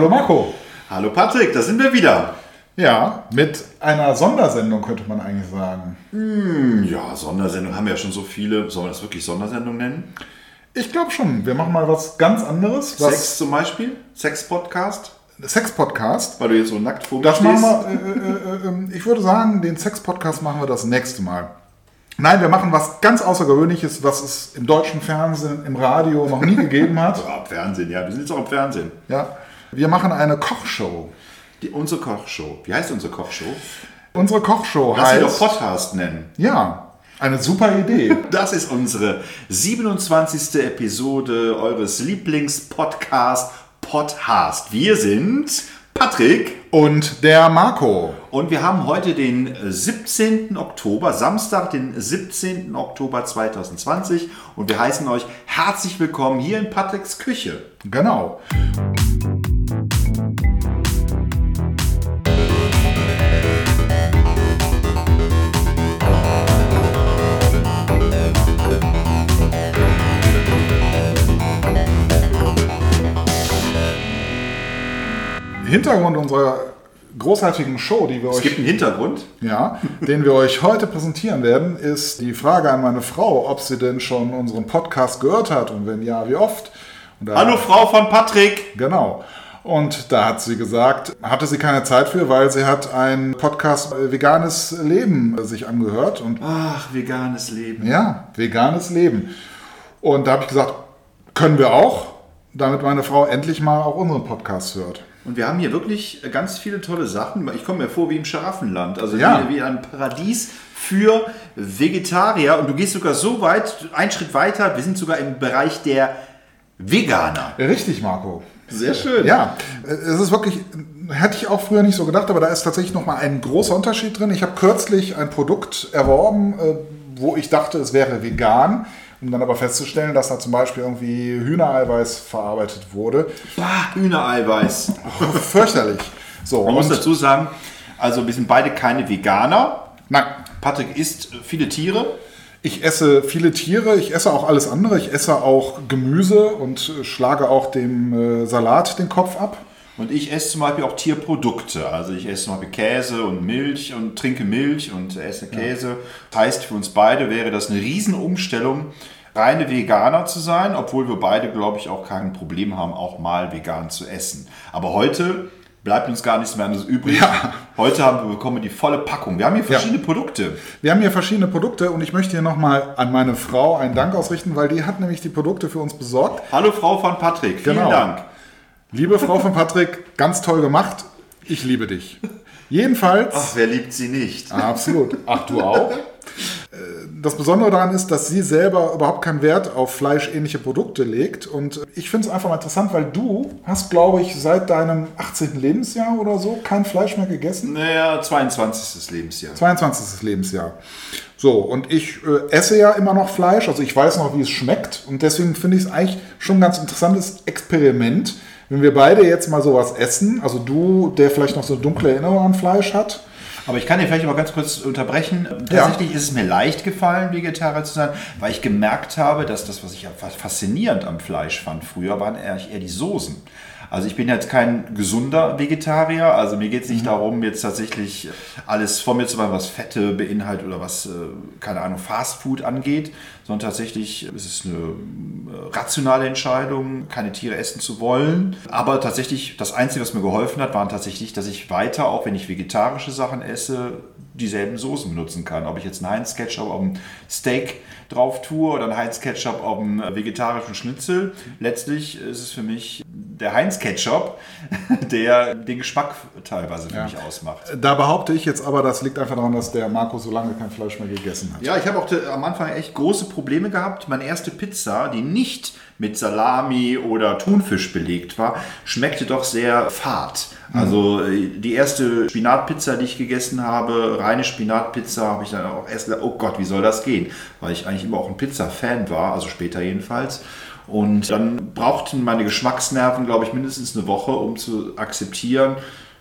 Hallo Marco. Hallo Patrick, da sind wir wieder. Ja, mit einer Sondersendung könnte man eigentlich sagen. Hm, ja, Sondersendung haben wir ja schon so viele. Sollen wir das wirklich Sondersendung nennen? Ich glaube schon. Wir machen mal was ganz anderes. Was Sex zum Beispiel? Sex-Podcast? Sex-Podcast. Weil du jetzt so nackt vor Das machen wir, äh, äh, äh, ich würde sagen, den Sex-Podcast machen wir das nächste Mal. Nein, wir machen was ganz Außergewöhnliches, was es im deutschen Fernsehen, im Radio noch nie gegeben hat. Fernsehen, ja. Wir sind jetzt auch im Fernsehen. Ja, wir machen eine Kochshow. Die, unsere Kochshow. Wie heißt unsere Kochshow? Unsere Kochshow Lass sie doch heißt... Podcast nennen. Ja, eine super Idee. Das ist unsere 27. Episode eures Lieblingspodcasts Podcast. Wir sind Patrick Und der Marco. und wir haben heute den 17. Oktober, Samstag, den 17. Oktober 2020 und wir heißen euch herzlich willkommen hier in Patricks Küche. Genau. Hintergrund unserer großartigen Show, die wir Es euch gibt einen Hintergrund. ja, den wir euch heute präsentieren werden, ist die Frage an meine Frau, ob sie denn schon unseren Podcast gehört hat und wenn ja, wie oft. Und da- Hallo Frau von Patrick. Genau. Und da hat sie gesagt, hatte sie keine Zeit für, weil sie hat einen Podcast äh, Veganes Leben äh, sich angehört. Und Ach, veganes Leben. ja, veganes Leben. Und da habe ich gesagt, können wir auch, damit meine Frau endlich mal auch unseren Podcast hört. Und wir haben hier wirklich ganz viele tolle Sachen. Ich komme mir vor wie im Scharaffenland. Also Ja. wie, wie ein Paradies für Vegetarier. Und du gehst sogar so weit, einen Schritt weiter. Wir sind sogar im Bereich der Veganer. Richtig, Marco. Sehr schön. Ja, es ist wirklich, hätte ich auch früher nicht so gedacht, aber da ist tatsächlich nochmal ein großer Unterschied drin. Ich habe kürzlich ein Produkt erworben, äh, wo ich dachte, es wäre vegan, um dann aber festzustellen, dass da zum Beispiel irgendwie Hühnereiweiß verarbeitet wurde. Bah, Hühnereiweiß. Fürchterlich. So, Man muss dazu sagen, also wir sind beide keine Veganer. nein, Patrick isst viele Tiere. ich esse viele Tiere, ich esse auch alles andere, ich esse auch Gemüse und schlage auch dem äh, Salat den Kopf ab. Und ich esse zum Beispiel auch Tierprodukte. Also ich esse zum Beispiel Käse und Milch und trinke Milch und esse Käse. Das heißt, für uns beide wäre das eine Riesenumstellung, reine Veganer zu sein, obwohl wir beide, glaube ich, auch kein Problem haben, auch mal vegan zu essen. Aber heute bleibt uns gar nichts mehr anderes übrig. Ja. Heute haben wir bekommen die volle Packung. Wir haben hier verschiedene Produkte. Wir haben hier verschiedene Produkte und ich möchte hier nochmal an meine Frau einen Dank ausrichten, weil die hat nämlich die Produkte für uns besorgt. Hallo Frau von Patrick, vielen Genau. Dank. Liebe Frau von Patrick, ganz toll gemacht. Ich liebe dich. Jedenfalls. Ach, wer liebt sie nicht? Absolut. Ach, du auch? Das Besondere daran ist, dass sie selber überhaupt keinen Wert auf fleischähnliche Produkte legt. Und ich finde es einfach mal interessant, weil du hast, glaube ich, seit deinem 18. Lebensjahr oder so kein Fleisch mehr gegessen. Naja, 22. Lebensjahr. 22. Lebensjahr. So, und ich äh, esse ja immer noch Fleisch, also ich weiß noch, wie es schmeckt. Und deswegen finde ich es eigentlich schon ein ganz interessantes Experiment, wenn wir beide jetzt mal sowas essen. Also du, der vielleicht noch so eine dunkle Erinnerung an Fleisch hat. Aber ich kann dir vielleicht mal ganz kurz unterbrechen. Tatsächlich ist es mir leicht gefallen, Vegetarier zu sein, weil ich gemerkt habe, dass das, was ich ja faszinierend am Fleisch fand früher, waren eher die Soßen. Also ich bin jetzt kein gesunder Vegetarier, also mir geht es nicht darum, jetzt tatsächlich alles vor mir zu machen, was Fette beinhaltet oder was, äh, keine Ahnung, Fastfood angeht, sondern tatsächlich ist es eine äh, rationale Entscheidung, keine Tiere essen zu wollen. Aber tatsächlich, das Einzige, was mir geholfen hat, waren tatsächlich, dass ich weiter, auch wenn ich vegetarische Sachen esse, dieselben Soßen benutzen kann. Ob ich jetzt einen Heinz-Ketchup auf ein Steak drauf tue oder einen Heinz-Ketchup auf einen vegetarischen Schnitzel. Letztlich ist es für mich der Heinz-Ketchup, der den Geschmack teilweise für mich ausmacht. Da behaupte ich jetzt aber, das liegt einfach daran, dass der Marco so lange kein Fleisch mehr gegessen hat. Ja, ich habe auch te- am Anfang echt große Probleme gehabt. Meine erste Pizza, die nicht mit Salami oder Thunfisch belegt war, schmeckte doch sehr fad. Also äh, die erste Spinatpizza, die ich gegessen habe, reine Spinatpizza, habe ich dann auch erst gedacht, oh Gott, wie soll das gehen? Weil ich eigentlich immer auch ein Pizza-Fan war, also später jedenfalls. Und dann brauchten meine Geschmacksnerven, glaube ich, mindestens eine Woche, um zu akzeptieren,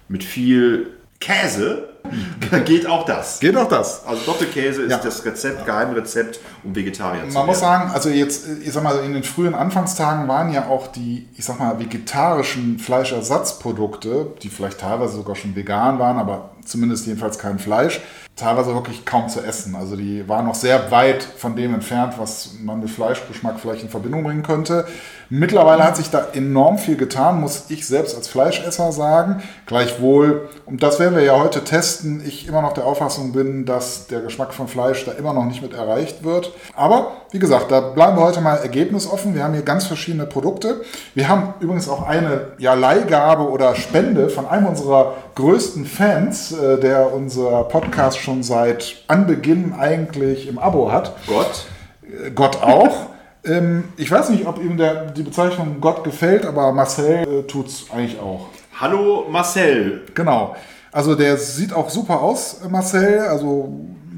mit viel Käse geht auch das. Geht auch das. Also Doppelkäse ist Ja. das Rezept, Geheimrezept, um Vegetarier zu Man muss werden. sagen, also jetzt, ich sag mal, in den frühen Anfangstagen waren ja auch die, ich sag mal, vegetarischen Fleischersatzprodukte, die vielleicht teilweise sogar schon vegan waren, aber zumindest jedenfalls kein Fleisch, teilweise wirklich kaum zu essen. Also die waren noch sehr weit von dem entfernt, was man mit Fleischgeschmack vielleicht in Verbindung bringen könnte. Mittlerweile hat sich da enorm viel getan, muss ich selbst als Fleischesser sagen. Gleichwohl, und das werden wir ja heute testen, ich immer noch der Auffassung bin, dass der Geschmack von Fleisch da immer noch nicht mit erreicht wird. Aber wie gesagt, da bleiben wir heute mal ergebnisoffen. Wir haben hier ganz verschiedene Produkte. Wir haben übrigens auch eine ja, Leihgabe oder Spende von einem unserer größten Fans, äh, der unser Podcast schon seit Anbeginn eigentlich im Abo hat. Gott. Äh, Gott auch. ähm, ich weiß nicht, ob ihm der, die Bezeichnung Gott gefällt, aber Marcel äh, tut es eigentlich auch. Hallo Marcel. Genau. Also der sieht auch super aus, Marcel. Also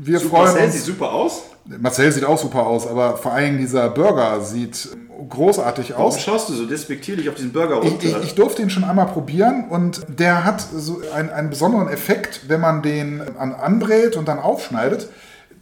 wir Super, freuen Marcel uns. sieht super aus. Marcel sieht auch super aus, aber vor allem dieser Burger sieht großartig Warum aus. schaust du so despektierlich auf diesen Burger Ich, runter? ich, ich durfte ihn schon einmal probieren und der hat so einen, einen besonderen Effekt, wenn man den an, anbrät und dann aufschneidet,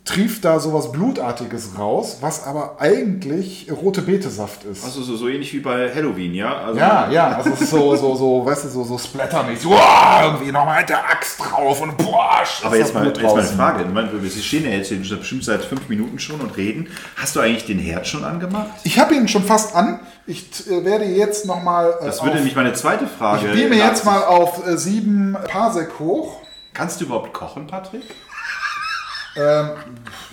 trieft da sowas Blutartiges raus, was aber eigentlich rote Betesaft ist. also so, so ähnlich wie bei Halloween, ja? Also, ja, ja, also so, so, so, weißt du, so, so splattermäßig. Uah, irgendwie nochmal mit der Axt drauf und boah, Aber das jetzt mal, jetzt mal eine. Frage. Ich meine, Wir stehen ja jetzt bestimmt seit fünf Minuten schon und reden. Hast du eigentlich den Herd schon angemacht? Ich habe ihn schon fast an. Ich äh, werde jetzt nochmal. Äh, Das würde nämlich meine zweite Frage. ich beame jetzt nach- mal auf äh, sieben Parsec hoch. Kannst du überhaupt kochen, Patrick? Ähm,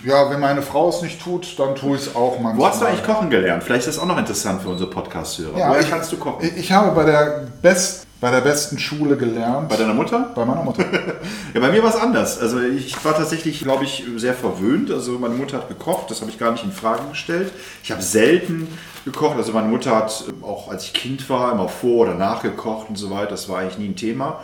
ja, wenn meine Frau es nicht tut, dann tue ich es auch manchmal. Wo hast du eigentlich kochen gelernt? Vielleicht ist das auch noch interessant für unsere Podcast-Hörer. Ja, Woher ich, kannst du kochen? Ich, ich habe bei der, Best, bei der besten Schule gelernt. bei deiner Mutter? bei meiner Mutter. Ja, bei mir war es anders. Also ich war tatsächlich, glaube ich, sehr verwöhnt. Also meine Mutter hat gekocht, das habe ich gar nicht in Frage gestellt. Ich habe selten gekocht. Also meine Mutter hat äh, auch als ich Kind war immer vor oder nach gekocht und so weiter. Das war eigentlich nie ein Thema.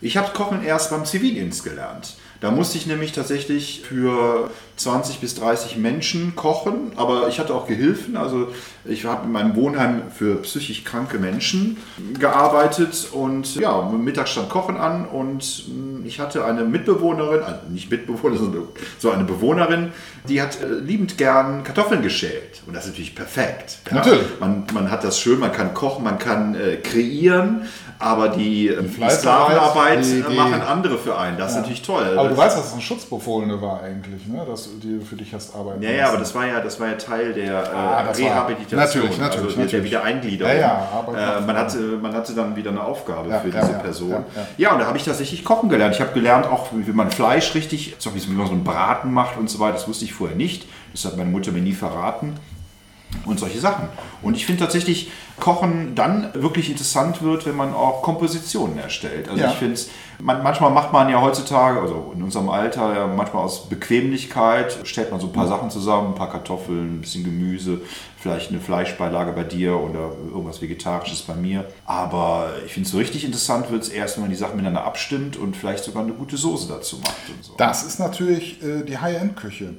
Ich habe Kochen erst beim Zivildienst gelernt. Da musste ich nämlich tatsächlich für 20 bis 30 Menschen kochen, aber ich hatte auch Gehilfen. Also ich habe in meinem Wohnheim für psychisch kranke Menschen gearbeitet und ja, mittags stand Kochen an und mh, ich hatte eine Mitbewohnerin, also nicht Mitbewohnerin, sondern so eine Bewohnerin, die hat äh, liebend gern Kartoffeln geschält. Und das ist natürlich perfekt. Ja. Natürlich. Man, man hat das schön, man kann kochen, man kann äh, kreieren, aber die, äh, die Sklavenarbeit die- äh, die- machen andere für einen. Das ist natürlich toll. Aber du weißt, dass es eine Schutzbefohlene war eigentlich, ne? dass die für dich hast arbeiten Ja, ja, aber das war ja, das war ja Teil der äh, Ah, war- Rehabilitation, natürlich, natürlich, also der- der natürlich. Wiedereingliederung. Ja, ja, äh, man, hatte, man hatte dann wieder eine Aufgabe Ja, für ja, diese ja, Person. ja, Ja, ja. und da habe ich tatsächlich kochen gelernt. Ich habe gelernt auch, wie man Fleisch richtig, so wie man so einen Braten macht und so weiter. Das wusste ich vorher nicht. Das hat meine Mutter mir nie verraten und solche Sachen. Und ich finde tatsächlich, Kochen dann wirklich interessant wird, wenn man auch Kompositionen erstellt. Also Ja. ich finde es, man, manchmal macht man ja heutzutage, also in unserem Alter, ja, manchmal aus Bequemlichkeit, stellt man so ein paar Sachen zusammen, ein paar Kartoffeln, ein bisschen Gemüse, vielleicht eine Fleischbeilage bei dir oder irgendwas Vegetarisches bei mir. Aber ich finde es so richtig interessant wird es erst, wenn man die Sachen miteinander abstimmt und vielleicht sogar eine gute Soße dazu macht und so. Das ist natürlich äh, die High-End-Küche.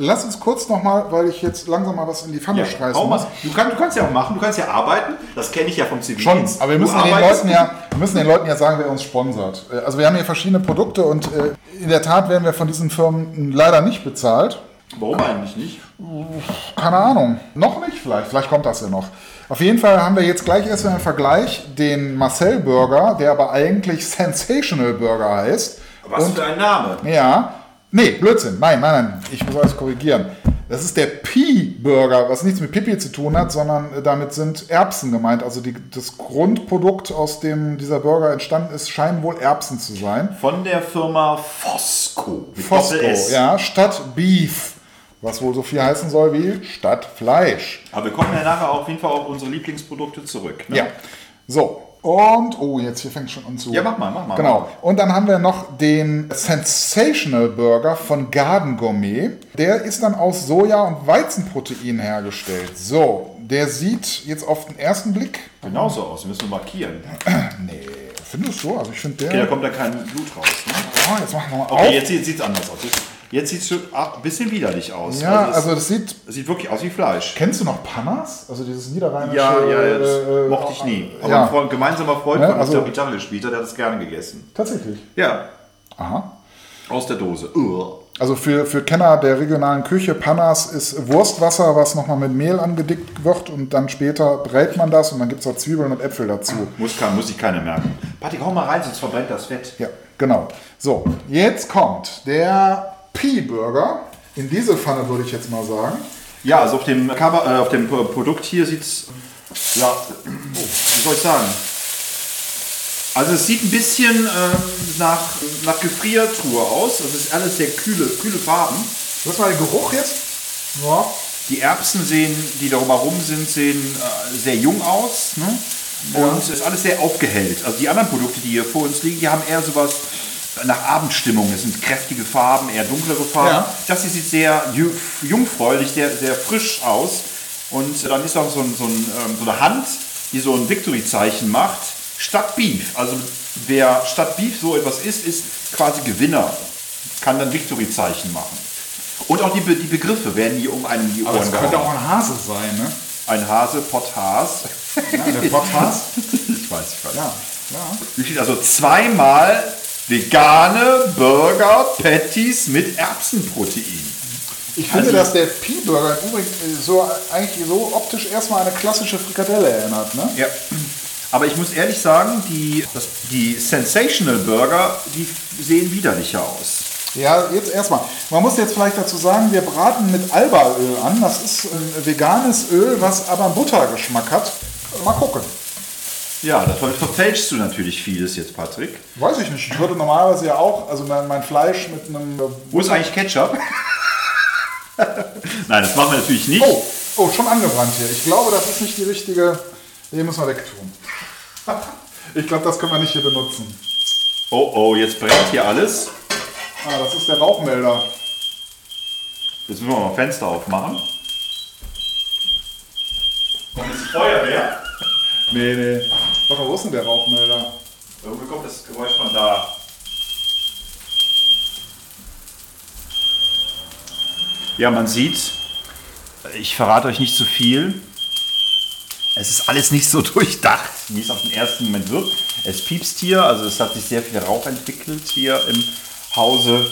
Lass uns kurz nochmal, weil ich jetzt langsam mal was in die Pfanne Ja, mal. Du, kannst, du kannst ja auch machen, du kannst ja arbeiten. Das kenne ich ja vom Schon, Zivildienst. aber wir müssen, den Leuten ja, wir müssen den Leuten ja sagen, wer uns sponsert. Äh, Also wir haben hier verschiedene Produkte und äh, in der Tat werden wir von diesen Firmen leider nicht bezahlt. Warum eigentlich nicht? Keine Ahnung. Noch nicht vielleicht. Vielleicht kommt das ja noch. Auf jeden Fall haben wir jetzt gleich erstmal im Vergleich den Marcel Burger, der aber eigentlich Sensational Burger heißt. Was für ein Name. Ja. Nee, Blödsinn. Nein, nein, nein. Ich muss alles korrigieren. Das ist der Pi-Burger, was nichts mit Pipi zu tun hat, sondern äh, damit sind Erbsen gemeint. Also die, das Grundprodukt, aus dem dieser Burger entstanden ist, scheinen wohl Erbsen zu sein. Von der Firma Fosco. Fosco, ja, statt Beef. Was wohl so viel heißen soll wie statt Fleisch. Aber wir kommen ja nachher auf jeden Fall auf unsere Lieblingsprodukte zurück. Ne? Ja. So. Und, oh, jetzt hier fängt es schon an zu. Ja, mach mal, mach mal. Genau. Und dann haben wir noch den Sensational Burger von Garden Gourmet. Der ist dann aus Soja- und Weizenprotein hergestellt. So, der sieht jetzt auf den ersten Blick. Genauso aus, wir müssen markieren. Nee, findest du? Also ich finde der. Okay, da kommt da kein Blut raus. Ne? oh, jetzt machen wir mal Okay, auf. jetzt sieht es anders aus. Jetzt, sieht es schon ach, ein bisschen widerlich aus. ja, es also das sieht. sieht wirklich aus wie Fleisch. Kennst du noch Panas? Also dieses niederrheinische. Ja, ja, das äh, mochte ich nie. Aber ja. ein Freund, gemeinsamer Freund Ja, von uns, also- der Gitarre gespielt hat, der hat es gerne gegessen. Tatsächlich. Ja, Aha. Aus der Dose. Uah. Also für, für Kenner der regionalen Küche, Panas ist Wurstwasser, was nochmal mit Mehl angedickt wird und dann später brät man das und dann gibt es auch Zwiebeln und Äpfel dazu. Muss, kann, muss sich keiner merken. Patrick, hau mal rein, sonst verbrennt das Fett. Ja, genau. So, jetzt kommt der Pea-Burger. In diese Pfanne würde ich jetzt mal sagen. Ja, also auf dem, Cover, äh, auf dem Pro- Produkt hier sieht es, ja, wie soll ich sagen? Also es sieht ein bisschen ähm, nach, nach Gefriertruhe aus. Das ist alles sehr kühle, kühle Farben. Lass mal den Geruch jetzt. Ja. Die Erbsen sehen, die darum herum sind, sehen äh, sehr jung aus. Ne? Und es ist alles sehr aufgehellt. Also die anderen Produkte, die hier vor uns liegen, die haben eher sowas nach Abendstimmung. Es sind kräftige Farben, eher dunklere Farben. Ja. Das hier sieht sehr ju- jungfräulich, sehr, sehr frisch aus. Und dann ist auch so, ein, so, ein, ähm, so eine Hand, die so ein Victory-Zeichen macht, statt Beef. Also wer statt Beef so etwas isst, ist quasi Gewinner. Kann dann Victory-Zeichen machen. Und auch die, Be die Begriffe werden hier um einen die Aber Ohren das könnte gehauen. auch ein Hase sein, ne? Ein Hase, Potthas. Ja, der Potthas. ich weiß, ich weiß. Ja, ja. Hier steht also zweimal vegane Burger Patties mit Erbsenprotein. Ich finde, Also- dass der Pea-Burger im Übrigen äh, so, eigentlich so optisch erstmal eine klassische Frikadelle erinnert, ne? Ja. Aber ich muss ehrlich sagen, die, die Sensational Burger, die sehen widerlicher aus. Ja, jetzt erstmal. Man muss jetzt vielleicht dazu sagen, wir braten mit Albaöl an. Das ist ein veganes Öl, was aber einen Buttergeschmack hat. Mal gucken. Ja, davon verfälschst du natürlich vieles jetzt, Patrick. Weiß ich nicht. Ich würde normalerweise ja auch, also mein, mein Fleisch mit einem. Wo ist eigentlich Ketchup? Nein, das machen wir natürlich nicht. Oh, oh, schon angebrannt hier. Ich glaube, das ist nicht die richtige. Den müssen wir wegtun. Ich glaube, das können wir nicht hier benutzen. Oh, oh, jetzt brennt hier alles. Ah, das ist der Rauchmelder. Jetzt müssen wir mal Fenster aufmachen. Kommt jetzt Feuerwehr? Nee, nee. Warte, wo ist denn der Rauchmelder? Irgendwie kommt das Geräusch von da. Ja, man sieht, ich verrate euch nicht zu viel. Es ist alles nicht so durchdacht, wie es auf den ersten Moment wirkt. Es piepst hier, also es hat sich sehr viel Rauch entwickelt hier im Hause.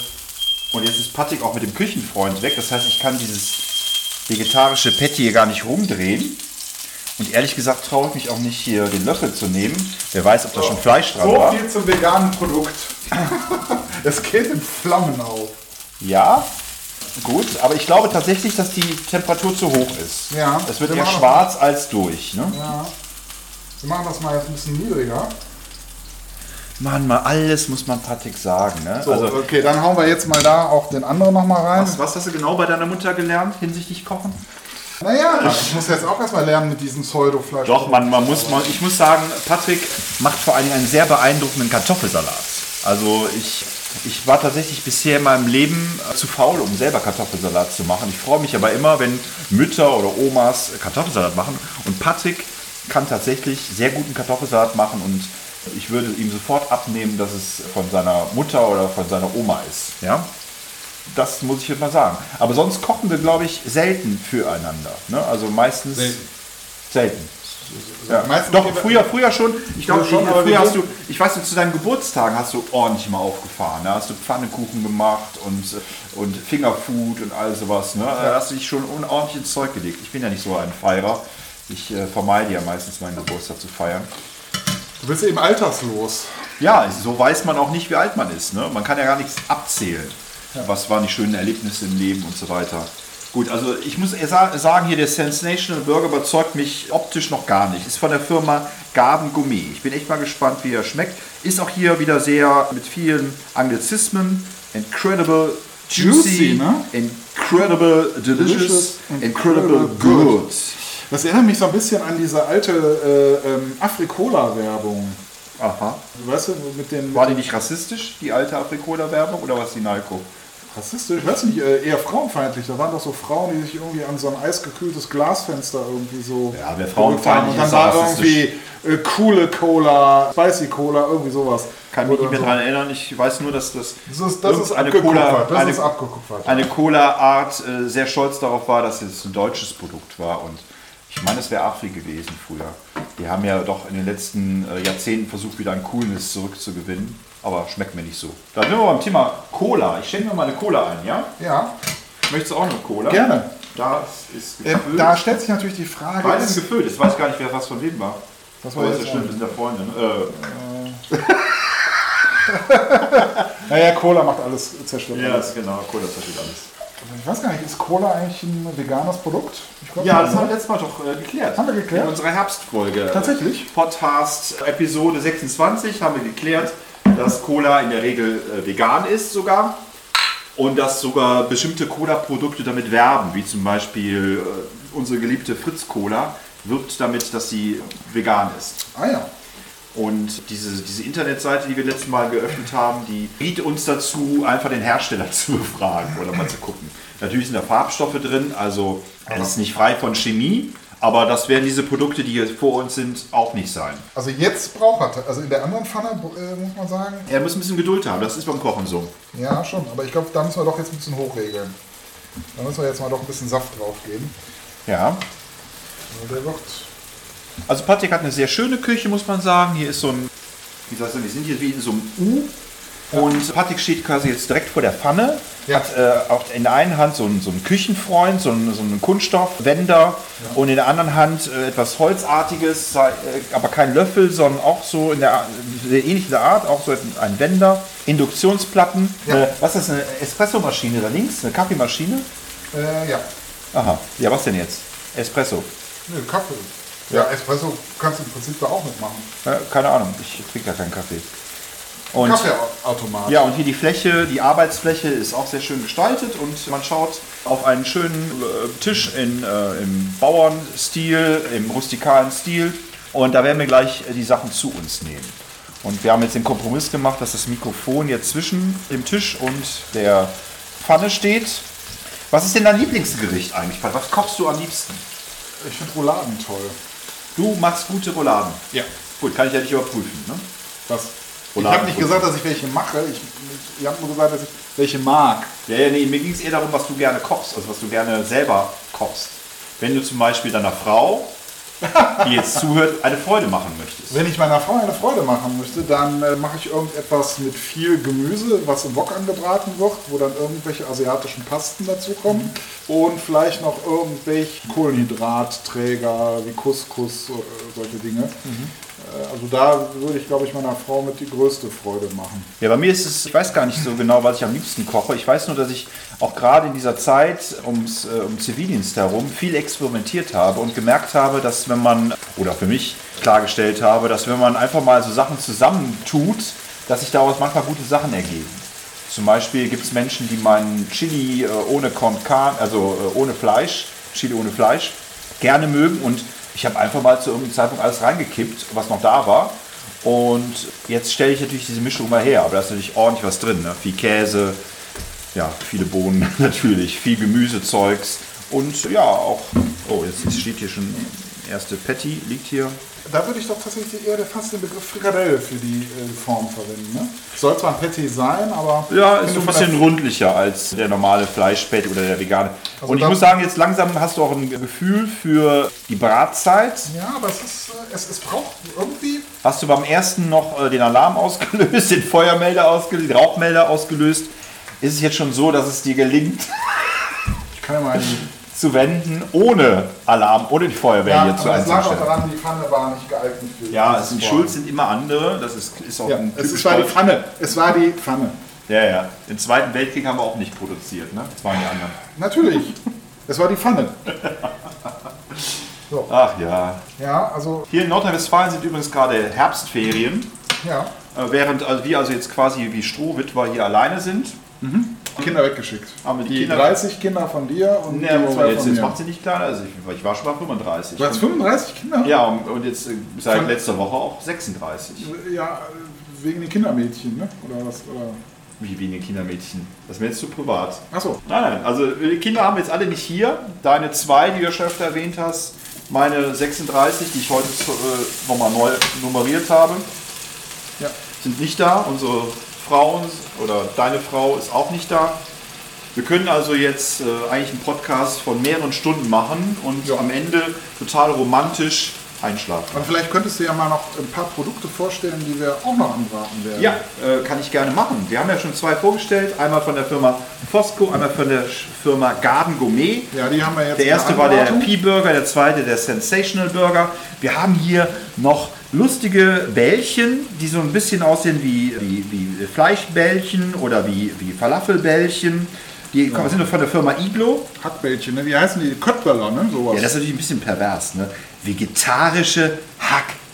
Und jetzt ist Patrick auch mit dem Küchenfreund weg. Das heißt, ich kann dieses vegetarische Patty hier gar nicht rumdrehen. Und ehrlich gesagt traue ich mich auch nicht, hier den Löffel zu nehmen. Wer weiß, ob da schon Fleisch dran So war. viel zum veganen Produkt. Es geht in Flammen auf. Ja, gut. Aber ich glaube tatsächlich, dass die Temperatur zu hoch ist. Ja. Es wird Wir eher schwarz als durch. Ne? Ja. Wir machen das mal jetzt ein bisschen niedriger. Mann, mal alles muss man Patrick sagen. Ne? So, also, okay, dann hauen wir jetzt mal da auch den anderen nochmal rein. was, was hast du genau bei deiner Mutter gelernt hinsichtlich Kochen? Naja, ich muss jetzt auch erstmal lernen mit diesem Pseudo-Fleisch. Doch, man, man muss, man, ich muss sagen, Patrick macht vor allen Dingen einen sehr beeindruckenden Kartoffelsalat. Also ich, ich war tatsächlich bisher in meinem Leben zu faul, um selber Kartoffelsalat zu machen. Ich freue mich aber immer, wenn Mütter oder Omas Kartoffelsalat machen. Und Patrick kann tatsächlich sehr guten Kartoffelsalat machen und ich würde ihm sofort abnehmen, dass es von seiner Mutter oder von seiner Oma ist. Ja? Das muss ich jetzt mal sagen. Aber sonst kochen wir, glaube ich, selten füreinander. Ne? Also meistens Selten. selten. Ja. Meistens Doch, früher, früher schon. Ich glaube, Früher schon, aber früher hast du, ich weiß nicht, zu deinen Geburtstagen hast du ordentlich mal aufgefahren. Da hast du Pfannekuchen gemacht und, und Fingerfood und all sowas. Ne? Da hast du dich schon unordentlich ins Zeug gelegt. Ich bin ja nicht so ein Feierer. Ich äh, vermeide ja meistens meinen Geburtstag zu feiern. Du bist eben alterslos. Ja, so weiß man auch nicht, wie alt man ist. Ne? Man kann ja gar nichts abzählen. Was waren die schönen Erlebnisse im Leben und so weiter. Gut, also ich muss sagen, hier der Sensational Burger überzeugt mich optisch noch gar nicht. Ist von der Firma Gaben Gourmet. Ich bin echt mal gespannt, wie er schmeckt. Ist auch hier wieder sehr mit vielen Anglizismen. Incredible juicy, Juicy, ne? incredible delicious, Delicious, incredible, incredible good. Das erinnert mich so ein bisschen an diese alte äh, ähm, Afrikola-Werbung. Aha. Weißt du, mit den. War die nicht rassistisch, die alte Afrikola-Werbung, oder was die Nalco? Rassistisch? Ich weiß nicht, äh, eher frauenfeindlich. Da waren doch so Frauen, die sich irgendwie an so ein eisgekühltes Glasfenster irgendwie so. Ja, wer frauenfeindlich Und dann war irgendwie äh, coole Cola, Spicy Cola, irgendwie sowas. Kann mich nicht mehr so. daran erinnern. Ich weiß nur, dass das, Das ist, das ist eine. Cola, das eine, ist abgekupfert. eine Cola-Art äh, sehr stolz darauf war, dass es ein deutsches Produkt war. Und ich Ich meine, es wäre Afri gewesen früher. Die haben ja doch in den letzten äh, Jahrzehnten versucht, wieder an Coolness zurückzugewinnen. Aber schmeckt mir nicht so. Da sind wir beim Thema Cola. Ich schenke mir mal eine Cola ein, ja? Ja, Möchtest du auch eine Cola? gerne. Da ist Äh, gefüllt. da stellt sich natürlich die Frage, Beides gefüllt. Ich weiß gar nicht, wer was von wem war. was war ist jetzt ja schlimm, wir sind ja Freunde. Ne? Naja, Cola macht alles, zerstört Äh, ja, alles. ist genau. Cola zerstört alles. Ich weiß gar nicht, ist Cola eigentlich ein veganes Produkt? Glaub Ja, das haben ne? wir letztes Mal doch äh, geklärt. Haben wir geklärt? In unserer Herbstfolge. Tatsächlich? Podcast Episode 26 haben wir geklärt, dass Cola in der Regel äh, vegan ist sogar. Und dass sogar bestimmte Cola-Produkte damit werben, wie zum Beispiel äh, unsere geliebte Fritz Cola wirbt damit, dass sie vegan ist. Ah ja. Und diese, diese Internetseite, die wir letztes Mal geöffnet haben, die bietet uns dazu, einfach den Hersteller zu befragen oder mal zu gucken. Natürlich sind da Farbstoffe drin, also es ist nicht frei von Chemie, aber das werden diese Produkte, die hier vor uns sind, auch nicht sein. Also jetzt braucht er, also in der anderen Pfanne, äh, muss man sagen, Er muss ein bisschen Geduld haben, das ist beim Kochen so. ja schon, aber ich glaube, da müssen wir doch jetzt ein bisschen hochregeln. Da müssen wir jetzt mal doch ein bisschen Saft drauf geben. Ja. Also Der wird, Also Patrick hat eine sehr schöne Küche, muss man sagen. Hier ist so ein, wie ich sagen, wir sind hier wie in so einem U. Und Patrick steht quasi jetzt direkt vor der Pfanne, Ja. hat äh, auch in der einen Hand so einen, so einen Küchenfreund, so einen, so einen Kunststoffwender und in der anderen Hand äh, etwas Holzartiges, äh, aber kein Löffel, sondern auch so in der sehr ähnlichen Art, auch so ein Wender, Induktionsplatten. Ja. Äh, was ist das, eine Espressomaschine da links, eine Kaffeemaschine? äh, ja, Aha, ja was denn jetzt? Espresso. Nö, Kaffee. Ja, Espresso kannst du im Prinzip da auch mitmachen. Ja, keine Ahnung, ich trinke gar keinen Kaffee. Und Kaffeeautomat. Ja, und hier die Fläche, die Arbeitsfläche ist auch sehr schön gestaltet und man schaut auf einen schönen äh, Tisch in, äh, im Bauernstil, im rustikalen Stil und da werden wir gleich äh, die Sachen zu uns nehmen. Und wir haben jetzt den Kompromiss gemacht, dass das Mikrofon jetzt zwischen dem Tisch und der Pfanne steht. Was ist denn dein Lieblingsgericht eigentlich? Was kochst du am liebsten? Ich finde Rouladen toll. Du machst gute Rouladen. Ja. Gut, kann ich ja nicht überprüfen. Ne? Was? Ich habe nicht gesagt, dass ich welche mache. Ich, ich habe nur gesagt, dass ich welche mag. Ja, ja, nee, mir ging es eher darum, was du gerne kochst, also was du gerne selber kochst. Wenn du zum Beispiel deiner Frau, die jetzt zuhört, eine Freude machen möchtest. Wenn ich meiner Frau eine Freude machen möchte, dann äh, mache ich irgendetwas mit viel Gemüse, was im Wok angebraten wird, wo dann irgendwelche asiatischen Pasten dazukommen und vielleicht noch irgendwelche Kohlenhydratträger wie Couscous, äh, solche Dinge. Äh, also da würde ich, glaube ich, meiner Frau mit die größte Freude machen. Ja, bei mir ist es, ich weiß gar nicht so genau, was ich am liebsten koche. Ich weiß nur, dass ich auch gerade in dieser Zeit ums, äh, um Zivildienst herum viel experimentiert habe und gemerkt habe, dass wenn man, oder für mich klargestellt habe, dass wenn man einfach mal so Sachen zusammentut, dass sich daraus manchmal gute Sachen ergeben. Zum Beispiel gibt es Menschen, die meinen Chili äh, ohne Con also äh, ohne Fleisch, Chili ohne Fleisch, gerne mögen. Und ich habe einfach mal zu irgendeinem Zeitpunkt alles reingekippt, was noch da war. Und jetzt stelle ich natürlich diese Mischung mal her. Aber da ist natürlich ordentlich was drin. Ne? Viel Käse, ja, viele Bohnen natürlich, viel Gemüsezeugs. Und ja, auch, oh, jetzt steht hier schon, erste Patty liegt hier. Da würde ich doch tatsächlich eher fast den Begriff Frikadelle für die äh, Form verwenden. Ne? Soll zwar ein Patty sein, aber... Ja, ist so ein bisschen rundlicher als der normale Fleischpatty oder der vegane. Also Und ich muss sagen, jetzt langsam hast du auch ein Gefühl für die Bratzeit. Ja, aber es, ist, äh, es, es braucht irgendwie... Hast du beim ersten noch äh, den Alarm ausgelöst, den Feuermelder ausgelöst, den Rauchmelder ausgelöst? Ist es jetzt schon so, dass es dir gelingt, Ich kann ja mal die... zu wenden, ohne Alarm, ohne die Feuerwehr Ja, hier zu aber es lag auch einzustellen? daran, die Pfanne war nicht geeignet für Ja, es sind. Schuld sind immer andere. Das ist, ist auch Ja, ein es war die Pfanne. Es war die Pfanne. Ja, ja. Den Zweiten Weltkrieg haben wir auch nicht produziert, ne? Das waren die anderen. Natürlich. Es war die Pfanne. So. Ach ja. Ja, also, Hier in Nordrhein-Westfalen sind übrigens gerade Herbstferien. ja. Äh, Während also wir also jetzt quasi wie Strohwitwer hier alleine sind. Kinder weggeschickt. Haben wir die die Kinder- 30 Kinder von dir und Nee, die zwei jetzt, von jetzt mir. macht sie nicht kleiner. Also ich, ich war schon mal 35. Du hast 35 Kinder? ja, und, und jetzt äh, seit Von- letzter Woche auch 36. Ja, wegen den Kindermädchen, ne? Oder was? Oder? Wie wenige Kindermädchen. Das ist mir jetzt zu privat. Achso. Nein, nein, also die Kinder haben wir jetzt alle nicht hier. Deine zwei, die du schon öfter erwähnt hast, meine 36, die ich heute äh, nochmal neu nummeriert habe, Ja. sind nicht da. Unsere Frauen oder deine Frau ist auch nicht da. Wir können also jetzt äh, eigentlich einen Podcast von mehreren Stunden machen und am Ende total romantisch einschlafen. Und vielleicht könntest du ja mal noch ein paar Produkte vorstellen, die wir auch noch anbraten werden. Ja, äh, kann ich gerne machen. Wir haben ja schon zwei vorgestellt. Einmal von der Firma Fosco, einmal von der Firma Garden Gourmet. Ja, die haben wir jetzt. Der erste war der. P-Burger, der zweite der Sensational Burger. Wir haben hier noch lustige Bällchen, die so ein bisschen aussehen wie, wie, wie Fleischbällchen oder wie, wie Falafelbällchen. Die kommen sind von der Firma Iglo. Hackbällchen, ne? Wie heißen die? Köttböller, ne? Sowas. Ja, das ist natürlich ein bisschen pervers, ne? Vegetarische Hackbällchen.